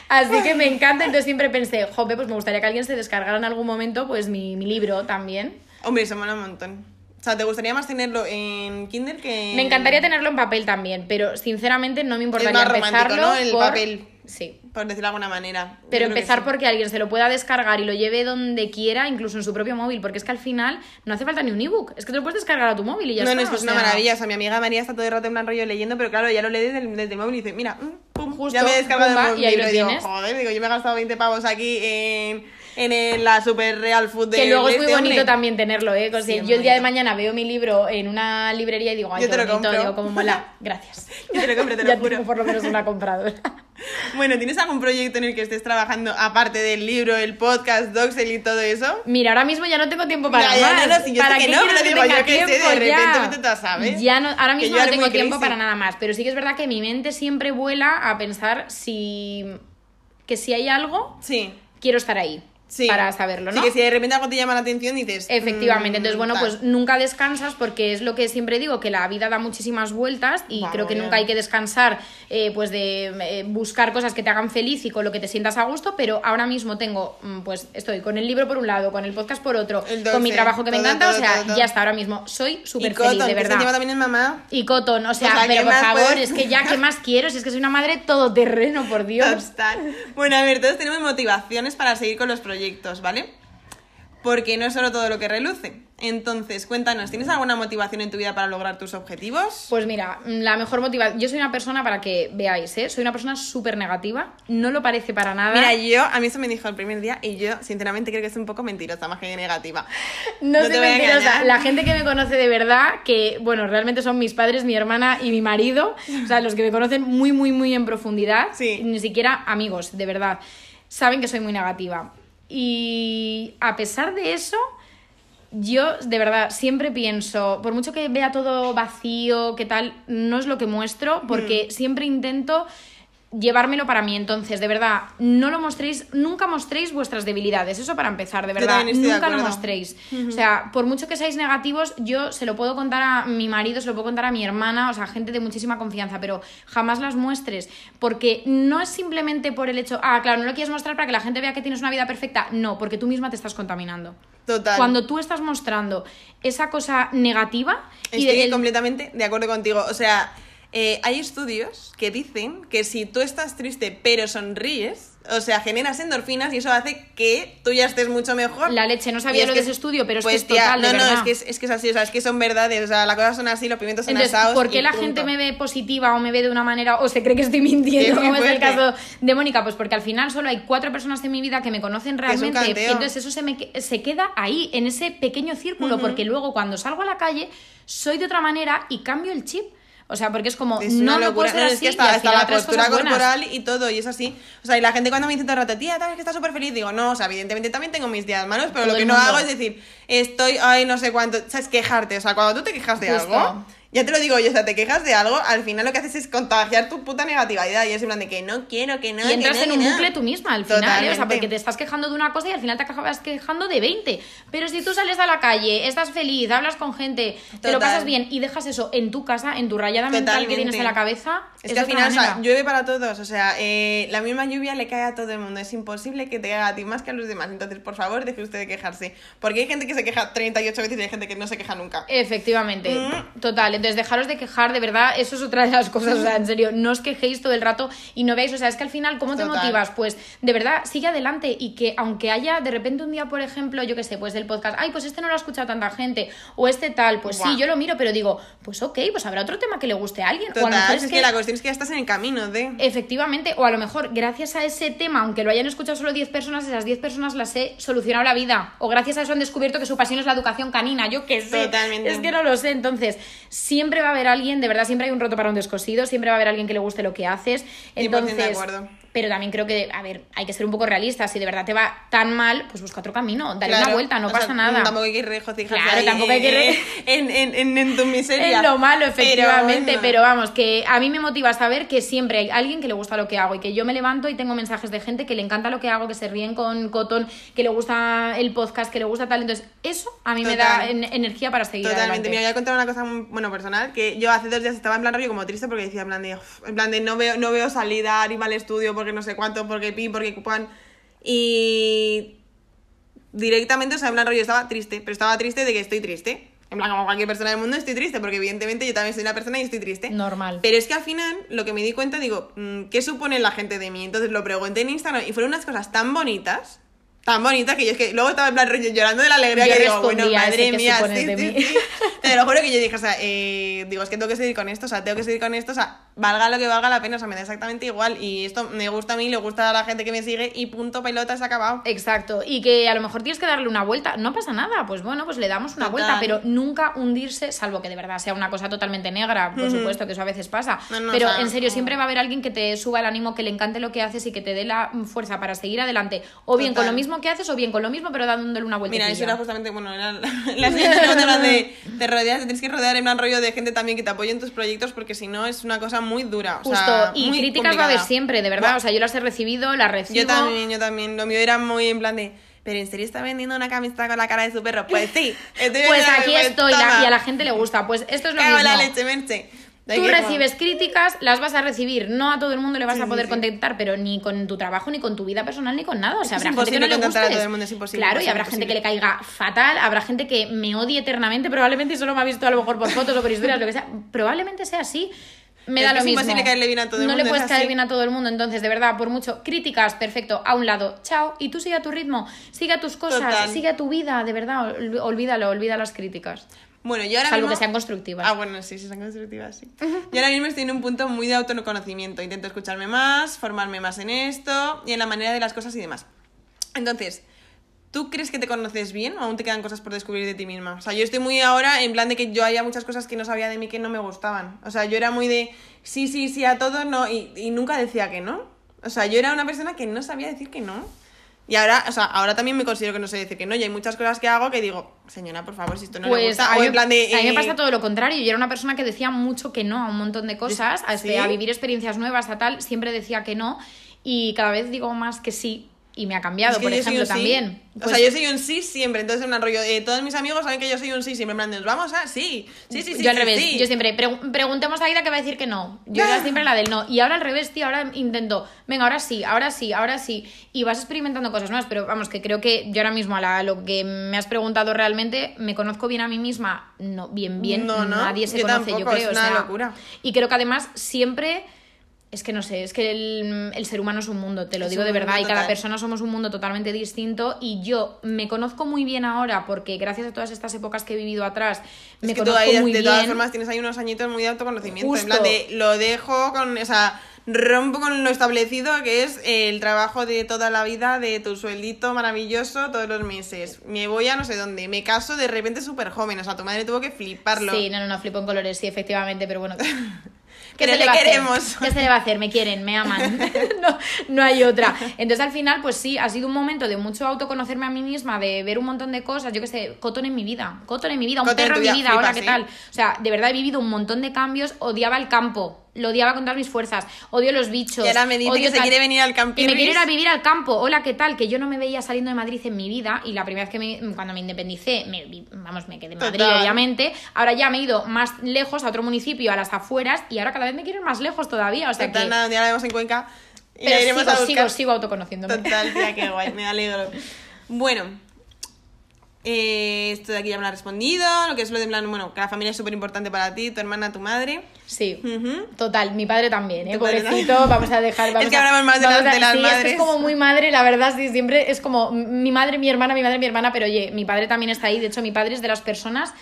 Así que me encanta, entonces siempre pensé, jope, pues me gustaría que alguien se descargara en algún momento pues mi, mi libro también. Hombre, eso mola un montón. O sea, ¿te gustaría más tenerlo en Kindle que en- Me encantaría tenerlo en papel también, pero sinceramente no me importaría más romántico, empezarlo ¿no? El por... papel. Sí. Por decirlo de alguna manera. Pero empezar sí. porque alguien se lo pueda descargar y lo lleve donde quiera, incluso en su propio móvil, porque es que al final no hace falta ni un ebook, es que te lo puedes descargar a tu móvil y ya no, está. no, es que o es una maravilla. O sea, mi amiga María está todo el rato en plan rollo leyendo, pero claro, ya lo lee desde el, desde el móvil y dice, mira, mm, pum, Justo, ya me he descargado pumba, el móvil. y ahí lo digo, tienes. joder, digo, yo me he gastado 20 pavos aquí en, en el- la super real food de Que luego es muy este bonito hombre. también tenerlo, ¿eh? O sea, Sí, es yo el día de bonito. mañana veo mi libro en una librería y digo, ay, Yo te lo bonito, compro. digo, como mola, gracias. Yo te lo compro, te lo ya juro. tengo por lo menos una compradora. Bueno, ¿tienes algún proyecto en el que estés trabajando aparte del libro, el podcast, Doxel y todo eso? Mira, ahora mismo ya no tengo tiempo para más. no, no, si yo sé ¿Para que qué no, quieres pero digo, tenga yo qué sé, de repente ya? tú. Ya no, ahora mismo no tengo tiempo crazy. para nada más, pero sí que es verdad que mi mente siempre vuela a pensar si que si hay algo Sí. quiero estar ahí Sí. para saberlo, ¿no? Sí, que si de repente algo te llama la atención dices... Efectivamente, mm, entonces bueno, tal. pues nunca descansas porque es lo que siempre digo, que la vida da muchísimas vueltas y Vamos, creo que nunca hay que descansar eh, pues de eh, buscar cosas que te hagan feliz y con lo que te sientas a gusto, pero ahora mismo tengo, mm, pues estoy con el libro por un lado, con el podcast por otro, con mi trabajo que me encanta, todo, o sea, todo, ya está, ahora mismo soy Y súper feliz, de verdad. llama también mamá. Y Cotton, o sea, O sea, ¿qué pero por favor, puedes? es que ya, ¿qué más quiero? Si es que soy una madre todoterreno, por Dios. Total. Bueno, a ver, todos tenemos motivaciones para seguir con los proyectos, ¿vale? Porque no es solo todo lo que reluce. Entonces, cuéntanos, ¿tienes alguna motivación en tu vida para lograr tus objetivos? Pues mira, la mejor motivación. Yo soy una persona, para que veáis, ¿eh? Soy una persona súper negativa. No lo parece para nada. Mira, yo, a mí eso me dijo el primer día y yo, sinceramente, creo que es un poco mentirosa, más que negativa. no no soy te voy a mentirosa. La gente que me conoce de verdad, que, bueno, realmente son mis padres, mi hermana y mi marido. O sea, los que me conocen muy, muy, muy en profundidad. Sí. Ni siquiera amigos, de verdad. Saben que soy muy negativa. Y a pesar de eso. Yo, de verdad, siempre pienso, por mucho que vea todo vacío, que tal, no es lo que muestro, Mm. porque siempre intento llevármelo para mí. Entonces, de verdad, no lo mostréis, nunca mostréis vuestras debilidades. Eso para empezar, de verdad. de Nunca lo mostréis. O sea, por mucho que seáis negativos, yo se lo puedo contar a mi marido, se lo puedo contar a mi hermana, o sea, gente de muchísima confianza, pero jamás las muestres. Porque no es simplemente por el hecho, ah, claro, no lo quieres mostrar para que la gente vea que tienes una vida perfecta. No, porque tú misma te estás contaminando. Total. Cuando tú estás mostrando esa cosa negativa y Estoy de- el- completamente de acuerdo contigo. O sea, eh, hay estudios que dicen que si tú estás triste pero sonríes, o sea, generas endorfinas y eso hace que tú ya estés mucho mejor. La leche, no sabía es lo que de ese estudio, pero es que pues, es tía, total, No, no, es que es, es que es así, o sea, es que son verdades, o sea, las cosas son así, los pimientos son Entonces, asados. ¿por qué la punto. gente me ve positiva o me ve de una manera o se cree que estoy mintiendo, como es el caso de Mónica? Pues porque al final solo hay cuatro personas en mi vida que me conocen es realmente. entonces eso se, me, que- se queda ahí, en ese pequeño círculo, porque luego cuando salgo a la calle soy de otra manera y cambio el chip. O sea, porque es como, Es no, puedo ser No, así es que y hasta final la postura buenas. corporal y todo, y es así. O sea, y la gente cuando me dice todo el rato, tía, tal, es que estás súper feliz, digo, no, o sea, evidentemente también tengo mis días malos, pero Todo lo que no hago es decir, estoy, ay, no sé cuánto, ¿sabes? Quejarte. O sea, cuando tú te quejas de Justo. algo, ya te lo digo yo, o sea, te quejas de algo, al final lo que haces es contagiar tu puta negatividad y es en plan de que no quiero, que no, Y que entras no, en un no. bucle tú misma al final, ¿eh? o sea, Totalmente. porque te estás quejando de una cosa y al final te acabas quejando de 20. Pero si tú sales a la calle, estás feliz, hablas con gente, te lo pasas bien y dejas eso en tu casa, en tu rayada mental que tienes Totalmente. en la cabeza, Es es que al final, o sea, llueve para todos, o sea, eh, la misma lluvia le cae a todo el mundo, es imposible que te caiga a ti más que a los demás, entonces, por favor, deje usted de quejarse, porque hay gente que se queja 38 veces y hay gente que no se queja nunca. Efectivamente, Mm. total. Entonces, dejaros de quejar, de verdad, eso es otra de las cosas, o sea, en serio, no os quejéis todo el rato y no veáis, o sea, es que al final, ¿cómo te motivas? Pues, de verdad, sigue adelante y que aunque haya de repente un día, por ejemplo, yo que sé, pues del podcast, ay, pues este no lo ha escuchado tanta gente, o este tal, pues sí, yo lo miro, pero digo, pues ok, pues habrá otro tema que le guste a alguien. o a lo mejor es, es que... la cuestión es que ya estás en el camino de... Efectivamente, o a lo mejor gracias a ese tema, aunque lo hayan escuchado solo 10 personas, esas 10 personas las he solucionado la vida. O gracias a eso han descubierto que su pasión es la educación canina, yo qué sé. Totalmente. Es que no lo sé. Entonces, siempre va a haber alguien, de verdad, siempre hay un roto para un descosido, siempre va a haber alguien que le guste lo que haces. 100% de Entonces, acuerdo. Pero también creo que, a ver, hay que ser un poco realistas. Si de verdad te va tan mal, pues busca otro camino, dale Claro, una vuelta, no pasa sea, nada. Tampoco hay que regocijarse Claro, ahí tampoco hay que en, en, en, en tu miseria. Es lo malo, efectivamente, bueno. pero, vamos, que a mí me motiva saber que siempre hay alguien que le gusta lo que hago y que yo me levanto y tengo mensajes de gente que le encanta lo que hago, que se ríen con Cotton, que le gusta el podcast, que le gusta tal. Entonces, eso a mí me da en- energía para seguir Totalmente. adelante. Mira, voy a contar una cosa muy, bueno, personal, que yo hace dos días estaba en plan rollo como triste porque decía en plan de, en plan de no veo, no veo salida, ni mal estudio, porque no sé cuánto, porque pi, porque cupan. Y directamente, o sea, en plan rollo estaba triste, pero estaba triste de que estoy triste. En plan, como cualquier persona del mundo estoy triste, porque evidentemente yo también soy una persona y estoy triste. Normal. Pero es que al final, lo que me di cuenta, digo, mm, ¿qué supone la gente de mí? Entonces lo pregunté en Instagram y fueron unas cosas tan bonitas, tan bonitas, que yo es que luego estaba en plan llorando de la alegría Yo que digo, bueno, madre ¿qué mía, sí, sí, mí. sí. Te lo juro que yo dije, o sea, eh, digo, es que tengo que seguir con esto, o sea, tengo que seguir con esto, o sea, valga lo que valga la pena, o sea, me da exactamente igual y esto me gusta a mí, le gusta a la gente que me sigue y punto, pelota, se ha acabado. Exacto, y que a lo mejor tienes que darle una vuelta, no pasa nada, pues bueno, pues le damos una Total. vuelta, pero nunca hundirse, salvo que de verdad sea una cosa totalmente negra, por supuesto que eso a veces pasa, No, no, pero o sea, en serio no. siempre va a haber alguien que te suba el ánimo, que le encante lo que haces y que te dé la fuerza para seguir adelante, o bien con lo mismo que haces o bien con lo mismo pero dándole una vuelta. Mira, eso era justamente, bueno, era la la pregunta, de, te rodeas, te tienes que rodear en plan rollo de gente también que te apoye en tus proyectos porque si no es una cosa muy dura. O Justo, sea, y muy críticas va a haber siempre, de verdad, o sea, yo las he recibido, las recibo. Yo también, yo también. Lo mío era muy en plan de, ¿pero en serio está vendiendo una camiseta con la cara de su perro? Pues sí. Estoy Pues aquí estoy la- y a la gente le gusta, pues esto es lo Cago mismo. la leche, Merche. Tú recibes críticas, las vas a recibir. No a todo el mundo le vas Sí, a sí, poder sí. contentar, pero ni con tu trabajo, ni con tu vida personal, ni con nada. O sea, Es habrá gente que no imposible le contentar a guste. todo el mundo, es imposible, Claro, y imposible, habrá gente que le imposible. caiga fatal, habrá gente que me odie eternamente, probablemente solo me ha visto a lo mejor por fotos o por historias, lo que sea. Probablemente sea así. Me Es da lo es mismo. imposible caerle bien a todo el no mundo, le es puedes caer así. bien a todo el mundo, entonces, de verdad, por mucho críticas, perfecto, a un lado, chao, y tú sigue a tu ritmo, sigue a tus cosas, Total. sigue a tu vida, de verdad, ol- olvídalo, olvida las críticas. Bueno, yo ahora Salvo mismo... que sean constructivas. Ah, bueno, sí, sí, son constructivas, sí. Yo ahora mismo estoy en un punto muy de autoconocimiento. Intento escucharme más, formarme más en esto y en la manera de las cosas y demás. Entonces, ¿tú crees que te conoces bien o aún te quedan cosas por descubrir de ti misma? O sea, yo estoy muy ahora en plan de que yo había muchas cosas que no sabía de mí que no me gustaban. O sea, yo era muy de sí, sí, sí a todo, no, y, y nunca decía que no. O sea, yo era una persona que no sabía decir que no. Y ahora, o sea, ahora también me considero que no sé decir que no. Y hay muchas cosas que hago que digo, señora, por favor, si esto no le Pues gusta. a O mí, en plan de. a mí me eh, pasa todo lo contrario. Yo era una persona que decía mucho que no a un montón de cosas, a, este, ¿Sí? a vivir experiencias nuevas, a tal. Siempre decía que no. Y cada vez digo más que sí. Y me ha cambiado, Es que por ejemplo, un sí. también. o Pues- sea, yo soy un sí siempre. Entonces, en plan rollo, eh, todos mis amigos saben que yo soy un sí siempre. En plan, de, ¿nos vamos a? Sí. Sí, sí, sí. yo al sí, revés, sí. yo siempre pregu- preguntemos a Aida que va a decir que no. Yo era siempre la del no. Y ahora al revés, tío, ahora intento, venga, ahora sí, ahora sí, ahora sí. Y vas experimentando cosas nuevas, pero vamos, que creo que yo ahora mismo a la- lo que me has preguntado realmente, ¿me conozco bien a mí misma? No, bien, bien, No, no, nadie se yo conoce, tampoco, yo creo. es o una sea, locura. Y creo que además siempre... Es que no sé, es que el, el ser humano es un mundo, te lo Es digo de verdad, y cada persona somos un mundo totalmente distinto y yo me conozco muy bien ahora porque gracias a todas estas épocas que he vivido atrás, Es me que conozco ahí, muy de bien. todas formas, tienes ahí unos añitos muy de autoconocimiento. En Justo. plan de, lo dejo con. O sea, rompo con lo establecido que es el trabajo de toda la vida, de tu sueldito maravilloso todos los meses. Me voy a no sé dónde. Me caso de repente súper joven. O sea, tu madre tuvo que fliparlo. Sí, no, no, no, flipo en colores, sí, efectivamente, pero bueno. ¿Qué Pero se le le va a hacer? queremos. ¿Qué se le va a hacer? Me quieren, me aman. no, no hay otra. Entonces al final, pues sí, ha sido un momento de mucho autoconocerme a mí misma, de ver un montón de cosas. Yo qué sé, Cotton en mi vida, Cotton en mi vida, un Cotton perro en mi vida, flipas, ¿qué tal? O sea, de verdad he vivido un montón de cambios, odiaba el campo. Lo odiaba con todas mis fuerzas. Odio los bichos. Y ahora me dice que se quiere venir al Y me quiere ir a vivir al campo. Hola, ¿qué tal? Que yo no me veía saliendo de Madrid en mi vida. Y la primera vez que me, cuando me independicé, me, vamos, me quedé en Madrid, Total. obviamente. Ahora ya me he ido más lejos, a otro municipio, a las afueras. Y ahora cada vez me quiero ir más lejos todavía. O sea Total, que. nada, día la vemos en Cuenca. Y Pero iremos sigo, a sigo autoconociéndome. Total, tía, qué guay, me alegro. Bueno, eh, esto de aquí ya me lo ha respondido. Lo que es lo de plan, bueno, que la familia es súper importante para ti, tu hermana, tu madre. Sí. Total, mi padre también, ¿eh? Padre Pobrecito, también. vamos a dejar. Vamos Es que hablamos más de las- a- de las sí, es que madres. es como muy madre, la verdad, sí, siempre es como mi madre, mi hermana, mi madre, mi hermana, pero oye, mi padre también está ahí. De hecho, mi padre es de las personas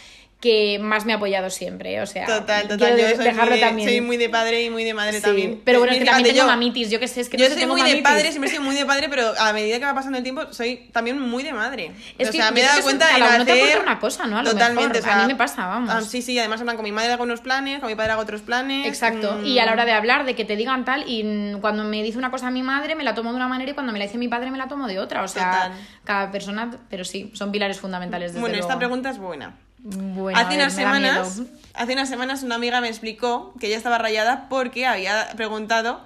que más me ha apoyado siempre, ¿eh? o sea, Total, total. Yo soy, dejarlo muy de, también. soy muy de padre y muy de madre Sí, también. Pero bueno, es que también tengo yo- mamitis, yo qué sé, es que no yo sé, soy tengo muy de padre, siempre he sido muy de padre, pero a medida que va pasando el tiempo, soy también muy de madre. Es o que sea, me he dado que cuenta de te hacer... aporta una cosa, ¿no? A Totalmente, mejor. o sea, A mí me pasa, vamos. ah, sí, sí, además en plan, con mi madre hago unos planes, con mi padre hago otros planes. Exacto, mm, y a la hora de hablar, de que te digan tal, y cuando me dice una cosa a mi madre, me la tomo de una manera y cuando me la dice mi padre, me la tomo de otra. O sea, Total. cada persona, pero sí, son pilares fundamentales. Desde Bueno, esta pregunta es buena. Bueno, hace unas semanas, hace unas semanas una amiga me explicó que ella estaba rayada porque había preguntado,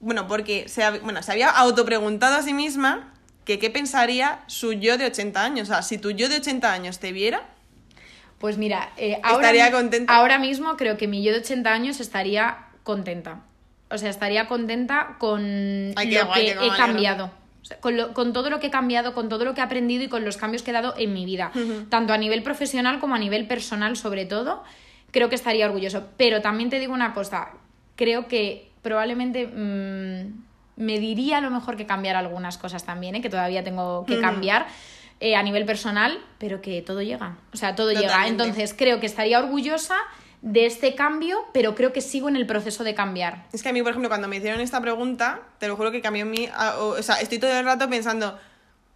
bueno, porque se, bueno, se había autopreguntado a sí misma que qué pensaría su yo de 80 años. O sea, si tu yo de 80 años te viera, Pues mira, eh, ahora, Estaría mi- contenta. ahora mismo creo que mi yo de 80 años estaría contenta. O sea, estaría contenta con Ay, lo guay, que he cambiado. Sea, con, lo- con todo lo que he cambiado, con todo lo que he aprendido y con los cambios que he dado en mi vida. Tanto a nivel profesional como a nivel personal, sobre todo, creo que estaría orgulloso. Pero también te digo una cosa, creo que probablemente mm, me diría a lo mejor que cambiar algunas cosas también, ¿eh? que todavía tengo que cambiar. eh, a nivel personal, pero que todo llega. O sea, todo llega. Entonces, creo que estaría orgullosa de este cambio, pero creo que sigo en el proceso de cambiar. es que a mí, por ejemplo, cuando me hicieron esta pregunta, te lo juro que cambió a- o, sea, estoy todo el rato pensando,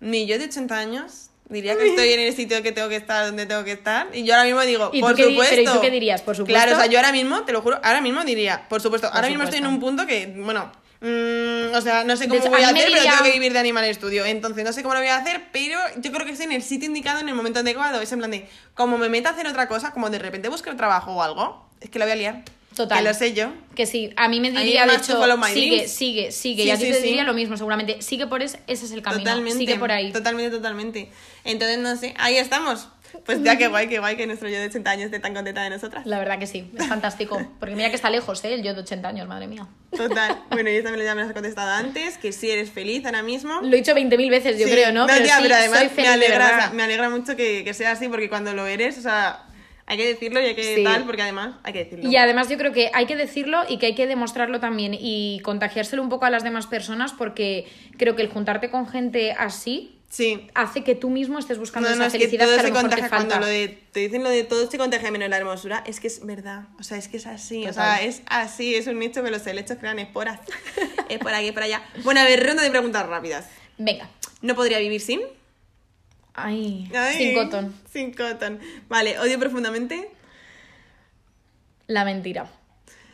mi yo de 80 años diría que estoy en el sitio que tengo que estar, donde tengo que estar, y yo ahora mismo digo, ¿Y por supuesto. pero ¿y tú qué dirías? Por supuesto. Claro, o sea, yo ahora mismo, te lo juro, ahora mismo diría, por supuesto, Por ahora mismo estoy en un punto que, bueno, mm, o sea, no sé cómo hecho, voy a hacer, pero tengo que vivir de Animal Studio, entonces no sé cómo lo voy a hacer, pero yo creo que estoy en el sitio indicado, en el momento adecuado, es en plan de, como me meta a hacer otra cosa, como de repente busque un trabajo o algo, es que lo voy a liar. Total. Que lo sé yo. Que sí, a mí me diría, de hecho, sigue, sigue, sigue. Sí, y a ti sí, te sí. diría lo mismo, seguramente. Sigue por ese, ese es el camino. Totalmente. Sigue por ahí. Totalmente, totalmente. Entonces, no sé, ahí estamos. Pues ya, qué guay, qué guay que nuestro yo de 80 años esté tan contenta de nosotras. La verdad que sí, es fantástico. Porque mira que está lejos, ¿eh? El yo de 80 años, madre mía. Total. Bueno, y esta me lo ya me lo has contestado antes, que sí eres feliz ahora mismo. Lo he dicho 20.000 veces, yo Sí. creo, ¿no? pero tía, sí, pero además soy me feliz de alegra, verdad. o sea, me alegra mucho que, que sea así, porque cuando lo eres, o sea, hay que decirlo y hay que Sí. tal, porque además hay que decirlo. Y además yo creo que hay que decirlo y que hay que demostrarlo también y contagiárselo un poco a las demás personas porque creo que el juntarte con gente así Sí. hace que tú mismo estés buscando No, no, esa es que felicidad todo que, a se lo mejor te falta. cuando lo de, te dicen lo de todo se contagia menos la hermosura, es que es verdad, o sea, es que es así, o sea, es así, es un hecho que los helechos crean esporas, es por aquí, es por allá. Bueno, a ver, ronda de preguntas rápidas. Venga. ¿No podría vivir sin? Ay, Ay, sin cotton. Sin cotton. Vale, odio profundamente. La mentira.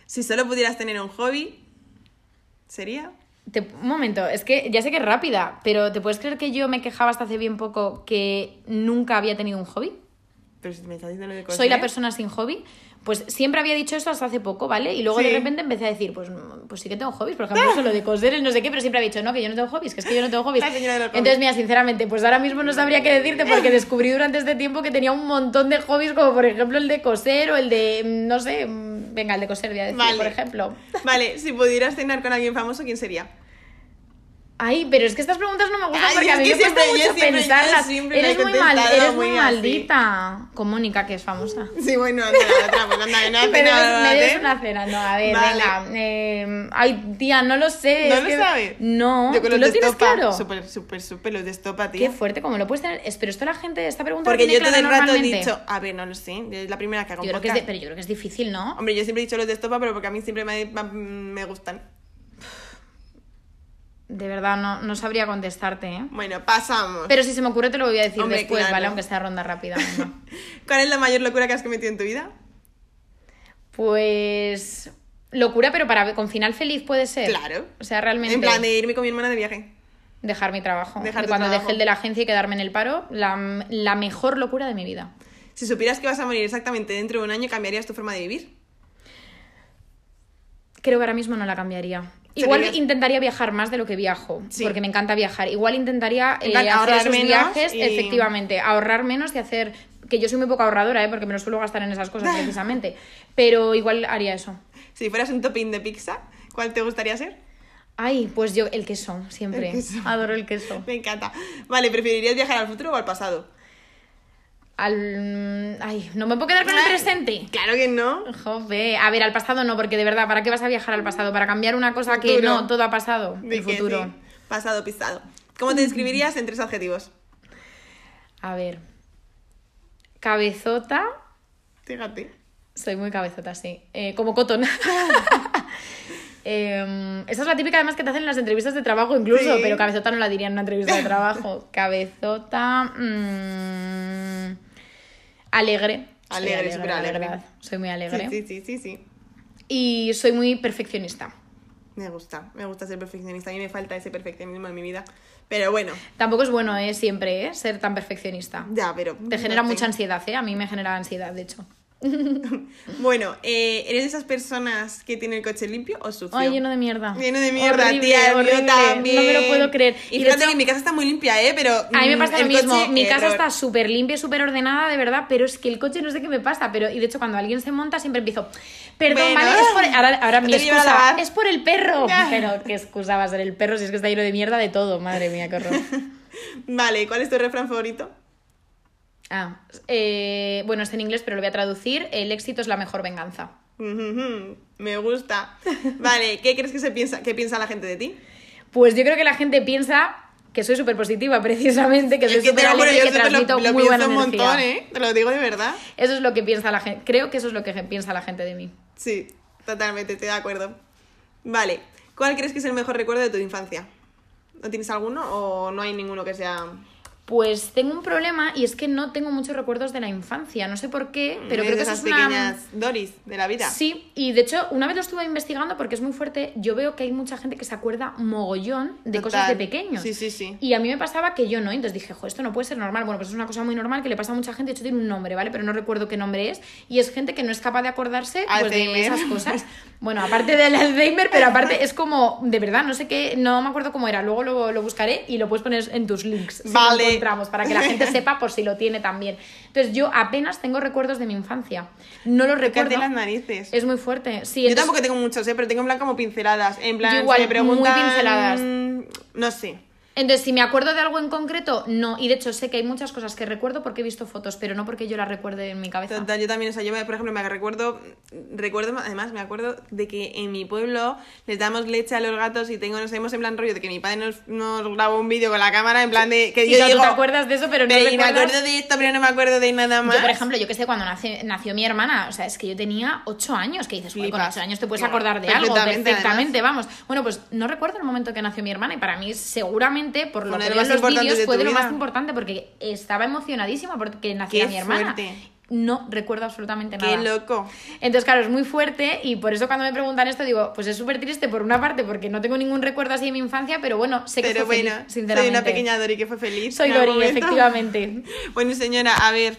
Si solo pudieras tener un hobby, ¿sería? Te- un momento, es que ya sé que es rápida, pero ¿te puedes creer que yo me quejaba hasta hace bien poco que nunca había tenido un hobby? Pero si me estás diciendo lo de coser. Soy la persona sin hobby. Pues siempre había dicho eso hasta hace poco, ¿vale? Y luego Sí. de repente empecé a decir, pues, pues sí que tengo hobbies. Por ejemplo, eso lo de coser, el no sé qué, pero siempre había dicho, no, que yo no tengo hobbies, que es que yo no tengo hobbies. Entonces, mira, sinceramente, pues ahora mismo no sabría qué decirte porque descubrí durante este tiempo que tenía un montón de hobbies, como por ejemplo el de coser o el de, mm, no sé, mm, venga, el de coser, voy a decir, Vale. por ejemplo. Vale, si pudieras cenar con alguien famoso, ¿quién sería? Ay, pero es que estas preguntas no me gustan Ay, porque a mí me cuesta siempre- yo mucho siempre- pensarlas. siempre eres muy, mal, contestado eres muy muy así. maldita. Con Mónica, que es famosa. Sí, bueno, anda, otra, pues anda, no Me ¿eh? una cena, no, a ver, Vale. venga. eh, ay, tía, no lo sé. ¿No es lo que- sabes? No, Yo con ¿tú los lo tienes claro? Súper, súper, súper, los de estopa, tío. Qué fuerte, como lo puedes tener. Es- Pero esto la gente, esta pregunta Porque yo todo el rato he dicho, a ver, no lo sé, es la primera que hago Yo un creo que es de- podcast. pero yo creo que es difícil, ¿no? Hombre, yo siempre he dicho los de estopa, pero porque a mí siempre me, me gustan. De verdad, no, no sabría contestarte, ¿eh? Bueno, pasamos. Pero si se me ocurre te lo voy a decir Hombre, después, claro. ¿vale? Aunque sea ronda rápida. venga. ¿Cuál es la mayor locura que has cometido en tu vida? Pues... Locura, pero para con final feliz puede ser. Claro. O sea, realmente... En plan de irme con mi hermana de viaje. Dejar mi trabajo. Dejar De cuando trabajo. dejé el de la agencia y quedarme en el paro, la, la mejor locura de mi vida. Si supieras que vas a morir exactamente dentro de un año, ¿cambiarías tu forma de vivir? Creo que ahora mismo no la cambiaría. ¿Sería- Igual intentaría viajar más de lo que viajo, Sí. porque me encanta viajar. Igual intentaría En eh, hacer ahorrar esos menos viajes, y- efectivamente, ahorrar menos y hacer... Que yo soy muy poco ahorradora, ¿eh? porque me lo suelo gastar en esas cosas precisamente. Pero igual haría eso. Si fueras un topping de pizza, ¿cuál te gustaría ser? Ay, pues yo, el queso, siempre. El queso. Adoro el queso. Me encanta. Vale, ¿preferirías viajar al futuro o al pasado? Al... Ay, ¿no me puedo quedar con el presente? Claro que no. Joder, a ver, al pasado no, porque de verdad, ¿para qué vas a viajar al pasado? ¿Para cambiar una cosa que no, todo ha pasado? El futuro. sí. Pasado, pisado. ¿Cómo te describirías en tres adjetivos? A ver. Cabezota, Fíjate. Soy muy cabezota, sí. Eh, como cotton. Eh, esa es la típica además que te hacen en las entrevistas de trabajo incluso, Sí. pero cabezota no la diría en una entrevista de trabajo. Cabezota... mm, alegre. Alegre, súper alegre. Soy muy alegre. Sí, sí, sí, sí, sí. Y soy muy perfeccionista. Me gusta, me gusta ser perfeccionista. A mí me falta ese perfeccionismo en mi vida. Pero bueno, Tampoco es bueno, ¿eh? Siempre, ¿eh? Ser tan perfeccionista. ya, pero... Te genera no sé. mucha ansiedad, ¿eh? A mí me genera ansiedad, de hecho. Bueno, eh, ¿eres de esas personas que tiene el coche limpio o sucio? Ay, lleno de mierda. Lleno de mierda, Horrible, tía, horrible. también. No me lo puedo creer. Y, Y fíjate hecho- que mi casa está muy limpia, ¿eh? Pero A mí me mm, pasa lo mismo. coche, Mi casa error. está súper limpia súper ordenada, de verdad, pero es que el coche no sé qué me pasa. Pero, y de hecho, cuando alguien se monta, siempre empiezo. Perdón, Bueno, ¿vale? Es por, ahora ahora mi excusa es por el perro. Pero qué excusa va a ser el perro si es que está lleno de mierda de todo. Madre mía, qué horror. Vale, ¿cuál es tu refrán favorito? Ah, eh, bueno, está en inglés, pero lo voy a traducir. El éxito es la mejor venganza. Me gusta. Vale, ¿qué crees que se piensa, qué piensa la gente de ti? Pues yo creo que la gente piensa que soy súper positiva, precisamente, que soy súper alegre y que lo, transmito lo muy buena un energía. montón, ¿eh? Te lo digo de verdad. Eso es lo que piensa la gente. Creo que eso es lo que piensa la gente de mí. Sí, totalmente, estoy de acuerdo. Vale, ¿cuál crees que es el mejor recuerdo de tu infancia? ¿No tienes alguno o no hay ninguno que sea... Pues tengo un problema y es que no tengo muchos recuerdos de la infancia. No sé por qué, pero creo que esas es una... pequeñas Doris de la vida? Sí, y de hecho, una vez lo estuve investigando porque es muy fuerte. Yo veo que hay mucha gente que se acuerda mogollón de cosas de pequeños. Sí, sí, sí. Y a mí me pasaba que yo no. Entonces dije, jo, esto no puede ser normal. Bueno, pues es una cosa muy normal que le pasa a mucha gente. De hecho, tiene un nombre, ¿vale? Pero no recuerdo qué nombre es. Y es gente que no es capaz de acordarse pues, de esas cosas. Bueno, aparte del Alzheimer, pero aparte es como, de verdad, no sé qué, no me acuerdo cómo era. Luego lo, lo buscaré y lo puedes poner en tus links. Vale. Encontramos, para que la gente sepa por si lo tiene también. Entonces, yo apenas tengo recuerdos de mi infancia. No los recuerdo. Las narices. Es muy fuerte. Sí, Yo entonces- tampoco tengo muchos, ¿eh? pero tengo en plan como pinceladas. En plan, Yo igual, si me preguntan... muy pinceladas. No sé. Entonces, si me acuerdo de algo en concreto, no. Y de hecho, sé que hay muchas cosas que recuerdo porque he visto fotos, pero no porque yo las recuerde en mi cabeza. Total, yo también, o sea, yo me- por ejemplo me recuerdo, recuerdo, además me acuerdo de que en mi pueblo les damos leche a los gatos y tengo, nos hemos en plan rollo de que mi padre nos, nos grabó un vídeo con la cámara en plan de que Y yo claro, digo, tú te acuerdas de eso, pero no me recuerdas- acuerdo de esto, pero no me acuerdo de nada más. Yo, por ejemplo, yo que sé, cuando nace- nació mi hermana, o sea, es que yo tenía 8 años, que dices, "Joder, con Flipas. 8 años te puedes acordar de algo perfectamente, perfectamente, vamos. Bueno, pues no recuerdo el momento que nació mi hermana y para mí seguramente, por lo Uno que veo en los vídeos, de fue de lo vida. más importante porque estaba emocionadísima porque Qué mi hermana. fuerte. No recuerdo absolutamente Qué nada. loco. Entonces, claro, es muy fuerte y por eso cuando me preguntan esto digo, pues es súper triste por una parte porque no tengo ningún recuerdo así de mi infancia, pero bueno, sé que Pero fue bueno, feliz, sinceramente. soy una pequeña Dori que fue feliz. Soy Dori, momento. efectivamente. Bueno, señora, a ver.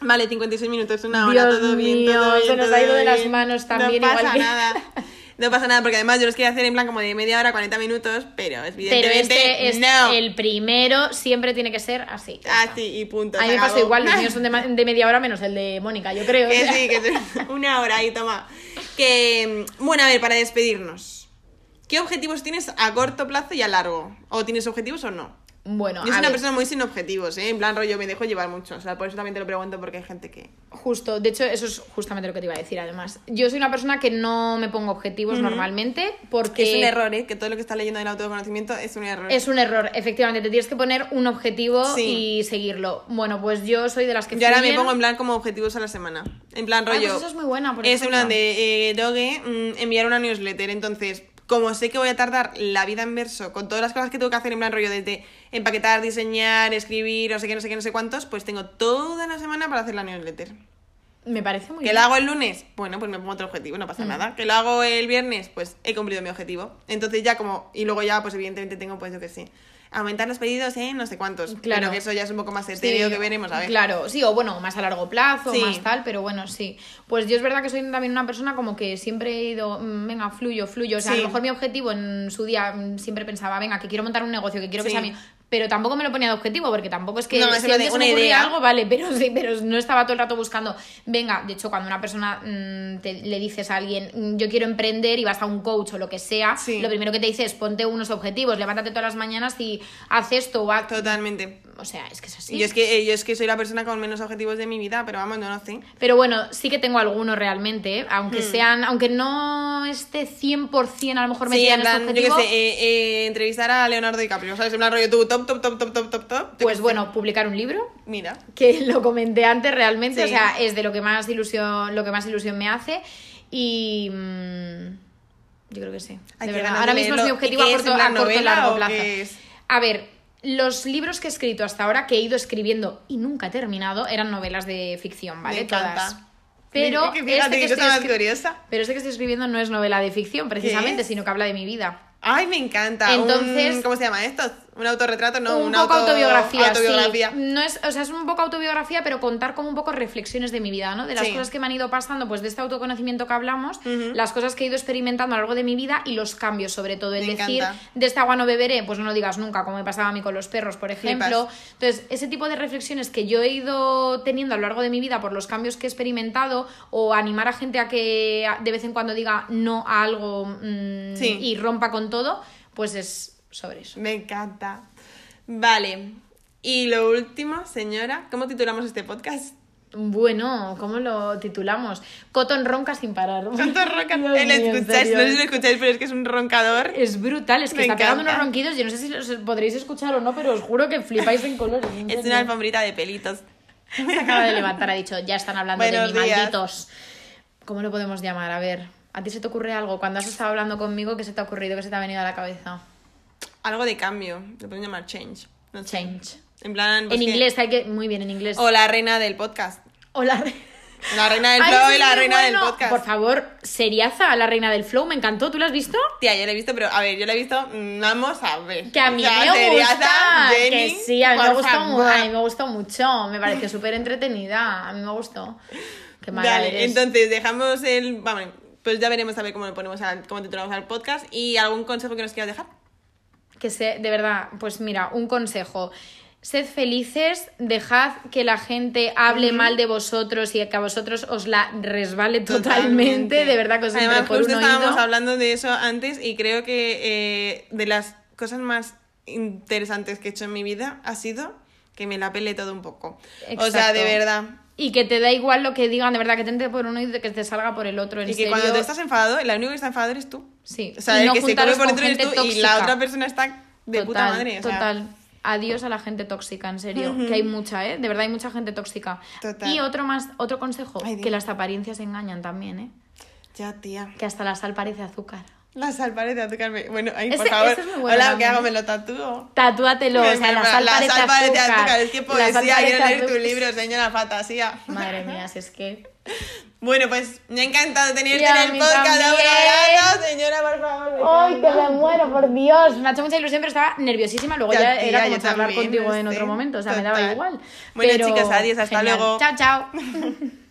Vale, 56 minutos, una hora, Dios todo bien, mío, todo bien. se nos todo ha ido de las bien. manos también, No pasa igual que- nada. No pasa nada, porque además yo los quería hacer en plan como de media hora, 40 minutos, pero Pero evidentemente este es no. el primero, siempre tiene que ser así. Así y punto. A mí me pasó igual, los míos son de, de media hora menos el de Mónica, yo creo. o Que sea. sí, que sí. Una hora ahí, toma. Que, bueno, a ver, para despedirnos. ¿Qué objetivos tienes a corto plazo y a largo? ¿O tienes objetivos o no? Bueno, Yo soy una ver, persona muy sin objetivos, ¿eh? En plan rollo, me dejo llevar mucho. O sea, por eso también te lo pregunto, porque hay gente que... justo, de hecho, eso es justamente lo que te iba a decir además. Yo soy una persona que no me pongo objetivos normalmente porque... Es un error, ¿eh? Que todo lo que estás leyendo del autoconocimiento es un error. Es un error, efectivamente. Te tienes que poner un objetivo Sí. y seguirlo. Bueno, pues yo soy de las que Yo ahora me pongo en plan como objetivos a la semana. En plan Ah, rollo. pues eso es muy buena, por Es en plan de eh, Doge, mm, enviar una newsletter. Entonces, como sé que voy a tardar la vida en verso con todas las cosas que tengo que hacer en plan rollo desde empaquetar, diseñar, escribir, no sé qué, no sé qué, no sé cuántos, pues tengo toda la semana para hacer la newsletter. Me parece muy ¿Que bien. lo hago el lunes? Bueno, pues me pongo otro objetivo, no pasa Mm. nada. ¿Que lo hago el viernes? Pues he cumplido mi objetivo. Entonces ya como... Y luego ya, pues evidentemente tengo, pues yo que sé, aumentar los pedidos en no sé cuántos. Claro. Pero que eso ya es un poco más etéreo Sí, que veremos, a ver. Claro, sí, o bueno, más a largo plazo, Sí. más tal, pero bueno, sí. Pues yo es verdad que soy también una persona como que siempre he ido, mm, venga, fluyo, fluyo. O sea, Sí. a lo mejor mi objetivo en su día mm, siempre pensaba, venga, que quiero montar un negocio, que quiero que sea mío. Pero tampoco me lo ponía de objetivo, porque tampoco es que No, si una- una me ocurría idea. algo, vale, pero sí, pero no estaba todo el rato buscando. Venga, de hecho, cuando una persona mm, te- le dices a alguien, mm, yo quiero emprender y vas a un coach o lo que sea, Sí. lo primero que te dice es ponte unos objetivos, levántate todas las mañanas y haz esto o haz. Totalmente. O sea, es que es así. Y yo es que, eh, yo es que soy la persona con menos objetivos de mi vida, pero vamos, no lo sé. Pero bueno, sí que tengo algunos realmente, ¿eh? aunque Hmm. sean, aunque no esté 100% a lo mejor Sí, metida en en este yo objetivo, sé, eh, eh, entrevistar a Leonardo DiCaprio, ¿sabes? En plan rollo tú, top, top, top, top, top, top, top. Yo pues bueno, publicar un libro. Mira. que lo comenté antes realmente, Sí. o sea, es de lo que más ilusión, lo que más ilusión me hace. Y mm, yo creo que sí. De verdad. Ahora mismo es mi objetivo ¿Y a corto, a corto largo plazo. A ver, los libros que he escrito hasta ahora, que he ido escribiendo y nunca he terminado, eran novelas de ficción, ¿vale? Me. Todas. Pero fíjate este que yo estoy curiosa. pero este que estoy escribiendo no es novela de ficción, precisamente, sino que habla de mi vida. Ay, me encanta. Entonces- Un- ¿Cómo se llama esto? ¿Un autorretrato? No, un una poco auto- autobiografía, autobiografía. sí. No es, o sea, es un poco autobiografía, pero contar como un poco reflexiones de mi vida, ¿no? De las Sí. cosas que me han ido pasando, pues de este autoconocimiento que hablamos, las cosas que he ido experimentando a lo largo de mi vida y los cambios, sobre todo. El Me decir, encanta. de esta agua no beberé, pues no lo digas nunca, como me pasaba a mí con los perros, por ejemplo. Flipas. Entonces, ese tipo de reflexiones que yo he ido teniendo a lo largo de mi vida por los cambios que he experimentado, o animar a gente a que de vez en cuando diga no a algo mm, Sí. y rompa con todo, pues es sobre eso. Me encanta. Vale. Y lo último, señora, ¿cómo titulamos este podcast? Bueno, ¿cómo lo titulamos? Cotton ronca sin parar. ¿Cuánto ronca? Eh, mío, en escucháis, no sé si lo escucháis, pero es que es un roncador. Es brutal, es que Me está pegando encanta. unos ronquidos. Yo no sé si los podréis escuchar o no, pero os juro que flipáis en colores. Es una alfombrita de pelitos. Se acaba de levantar, ha dicho, ya están hablando Buenos de mí, días. malditos. ¿Cómo lo podemos llamar? A ver, ¿a ti se te ocurre algo? Cuando has estado hablando conmigo, ¿qué se te ha ocurrido? ¿Qué se te ha venido a la cabeza? Algo de cambio. Lo pueden llamar change. No sé. Change. En plan. pues en que- inglés, hay que... Muy bien, en inglés. O la reina del podcast. Hola. La reina del Ay, flow sí, y la reina del podcast. Por favor, seriaza, la reina del flow, me encantó. ¿Tú la has visto? Tía, yo la he visto, pero a ver, yo la he visto. mm, Vamos a ver. Que a mí O sea, me seriaza, gusta, Jenny, que sí, a mí, me gustó, a mí me gustó mucho, me pareció súper entretenida, a mí me gustó. Qué mala Dale, eres. entonces dejamos el. Vamos, pues ya veremos a ver cómo lo ponemos al, cómo titulamos al podcast. ¿Y algún consejo que nos quieras dejar? Que sé, de verdad, pues mira, un consejo. Sed felices, dejad que la gente hable mal de vosotros y que a vosotros os la resbale totalmente, de verdad que os Además, por justo un estábamos oído. hablando de eso antes y creo que eh, de las cosas más interesantes que he hecho en mi vida ha sido que me la pele todo un poco. O sea, de verdad. Y que te da igual lo que digan, de verdad, que te entre por uno y que te salga por el otro, en Y que serio. cuando tú estás enfadado, la única que está enfadado eres tú. Sí, O sea, y el no que se come juntaros por dentro eres tú y la otra persona está de puta Total, madre. o sea. Total. Adiós a la gente tóxica, en serio. Que hay mucha, ¿eh? De verdad hay mucha gente tóxica. Total. Y otro más, otro consejo, Ay, que las apariencias engañan también, ¿eh? Ya, tía. Que hasta la sal parece azúcar. La sal parece azúcar. Bueno, ay, por Ese- favor. ese es muy bueno Hola, ¿qué también. hago? Me lo tatúo. Tatúatelo, o sea, la sal parece azúcar. Es que poesía, quiero leer tu libro, señora fantasía. Madre mía, si es que... Bueno, pues me ha encantado tenerte Y a en el mí podcast. también. Laura. Señora, por favor. ¡Ay, que me muero, por Dios! Me ha hecho mucha ilusión, pero estaba nerviosísima. Luego Ya, ya, tía, era como yo charlar también, contigo en otro momento. O sea, me daba Total. igual. Bueno, Pero chicas, adiós, hasta genial. luego. Chao, chao.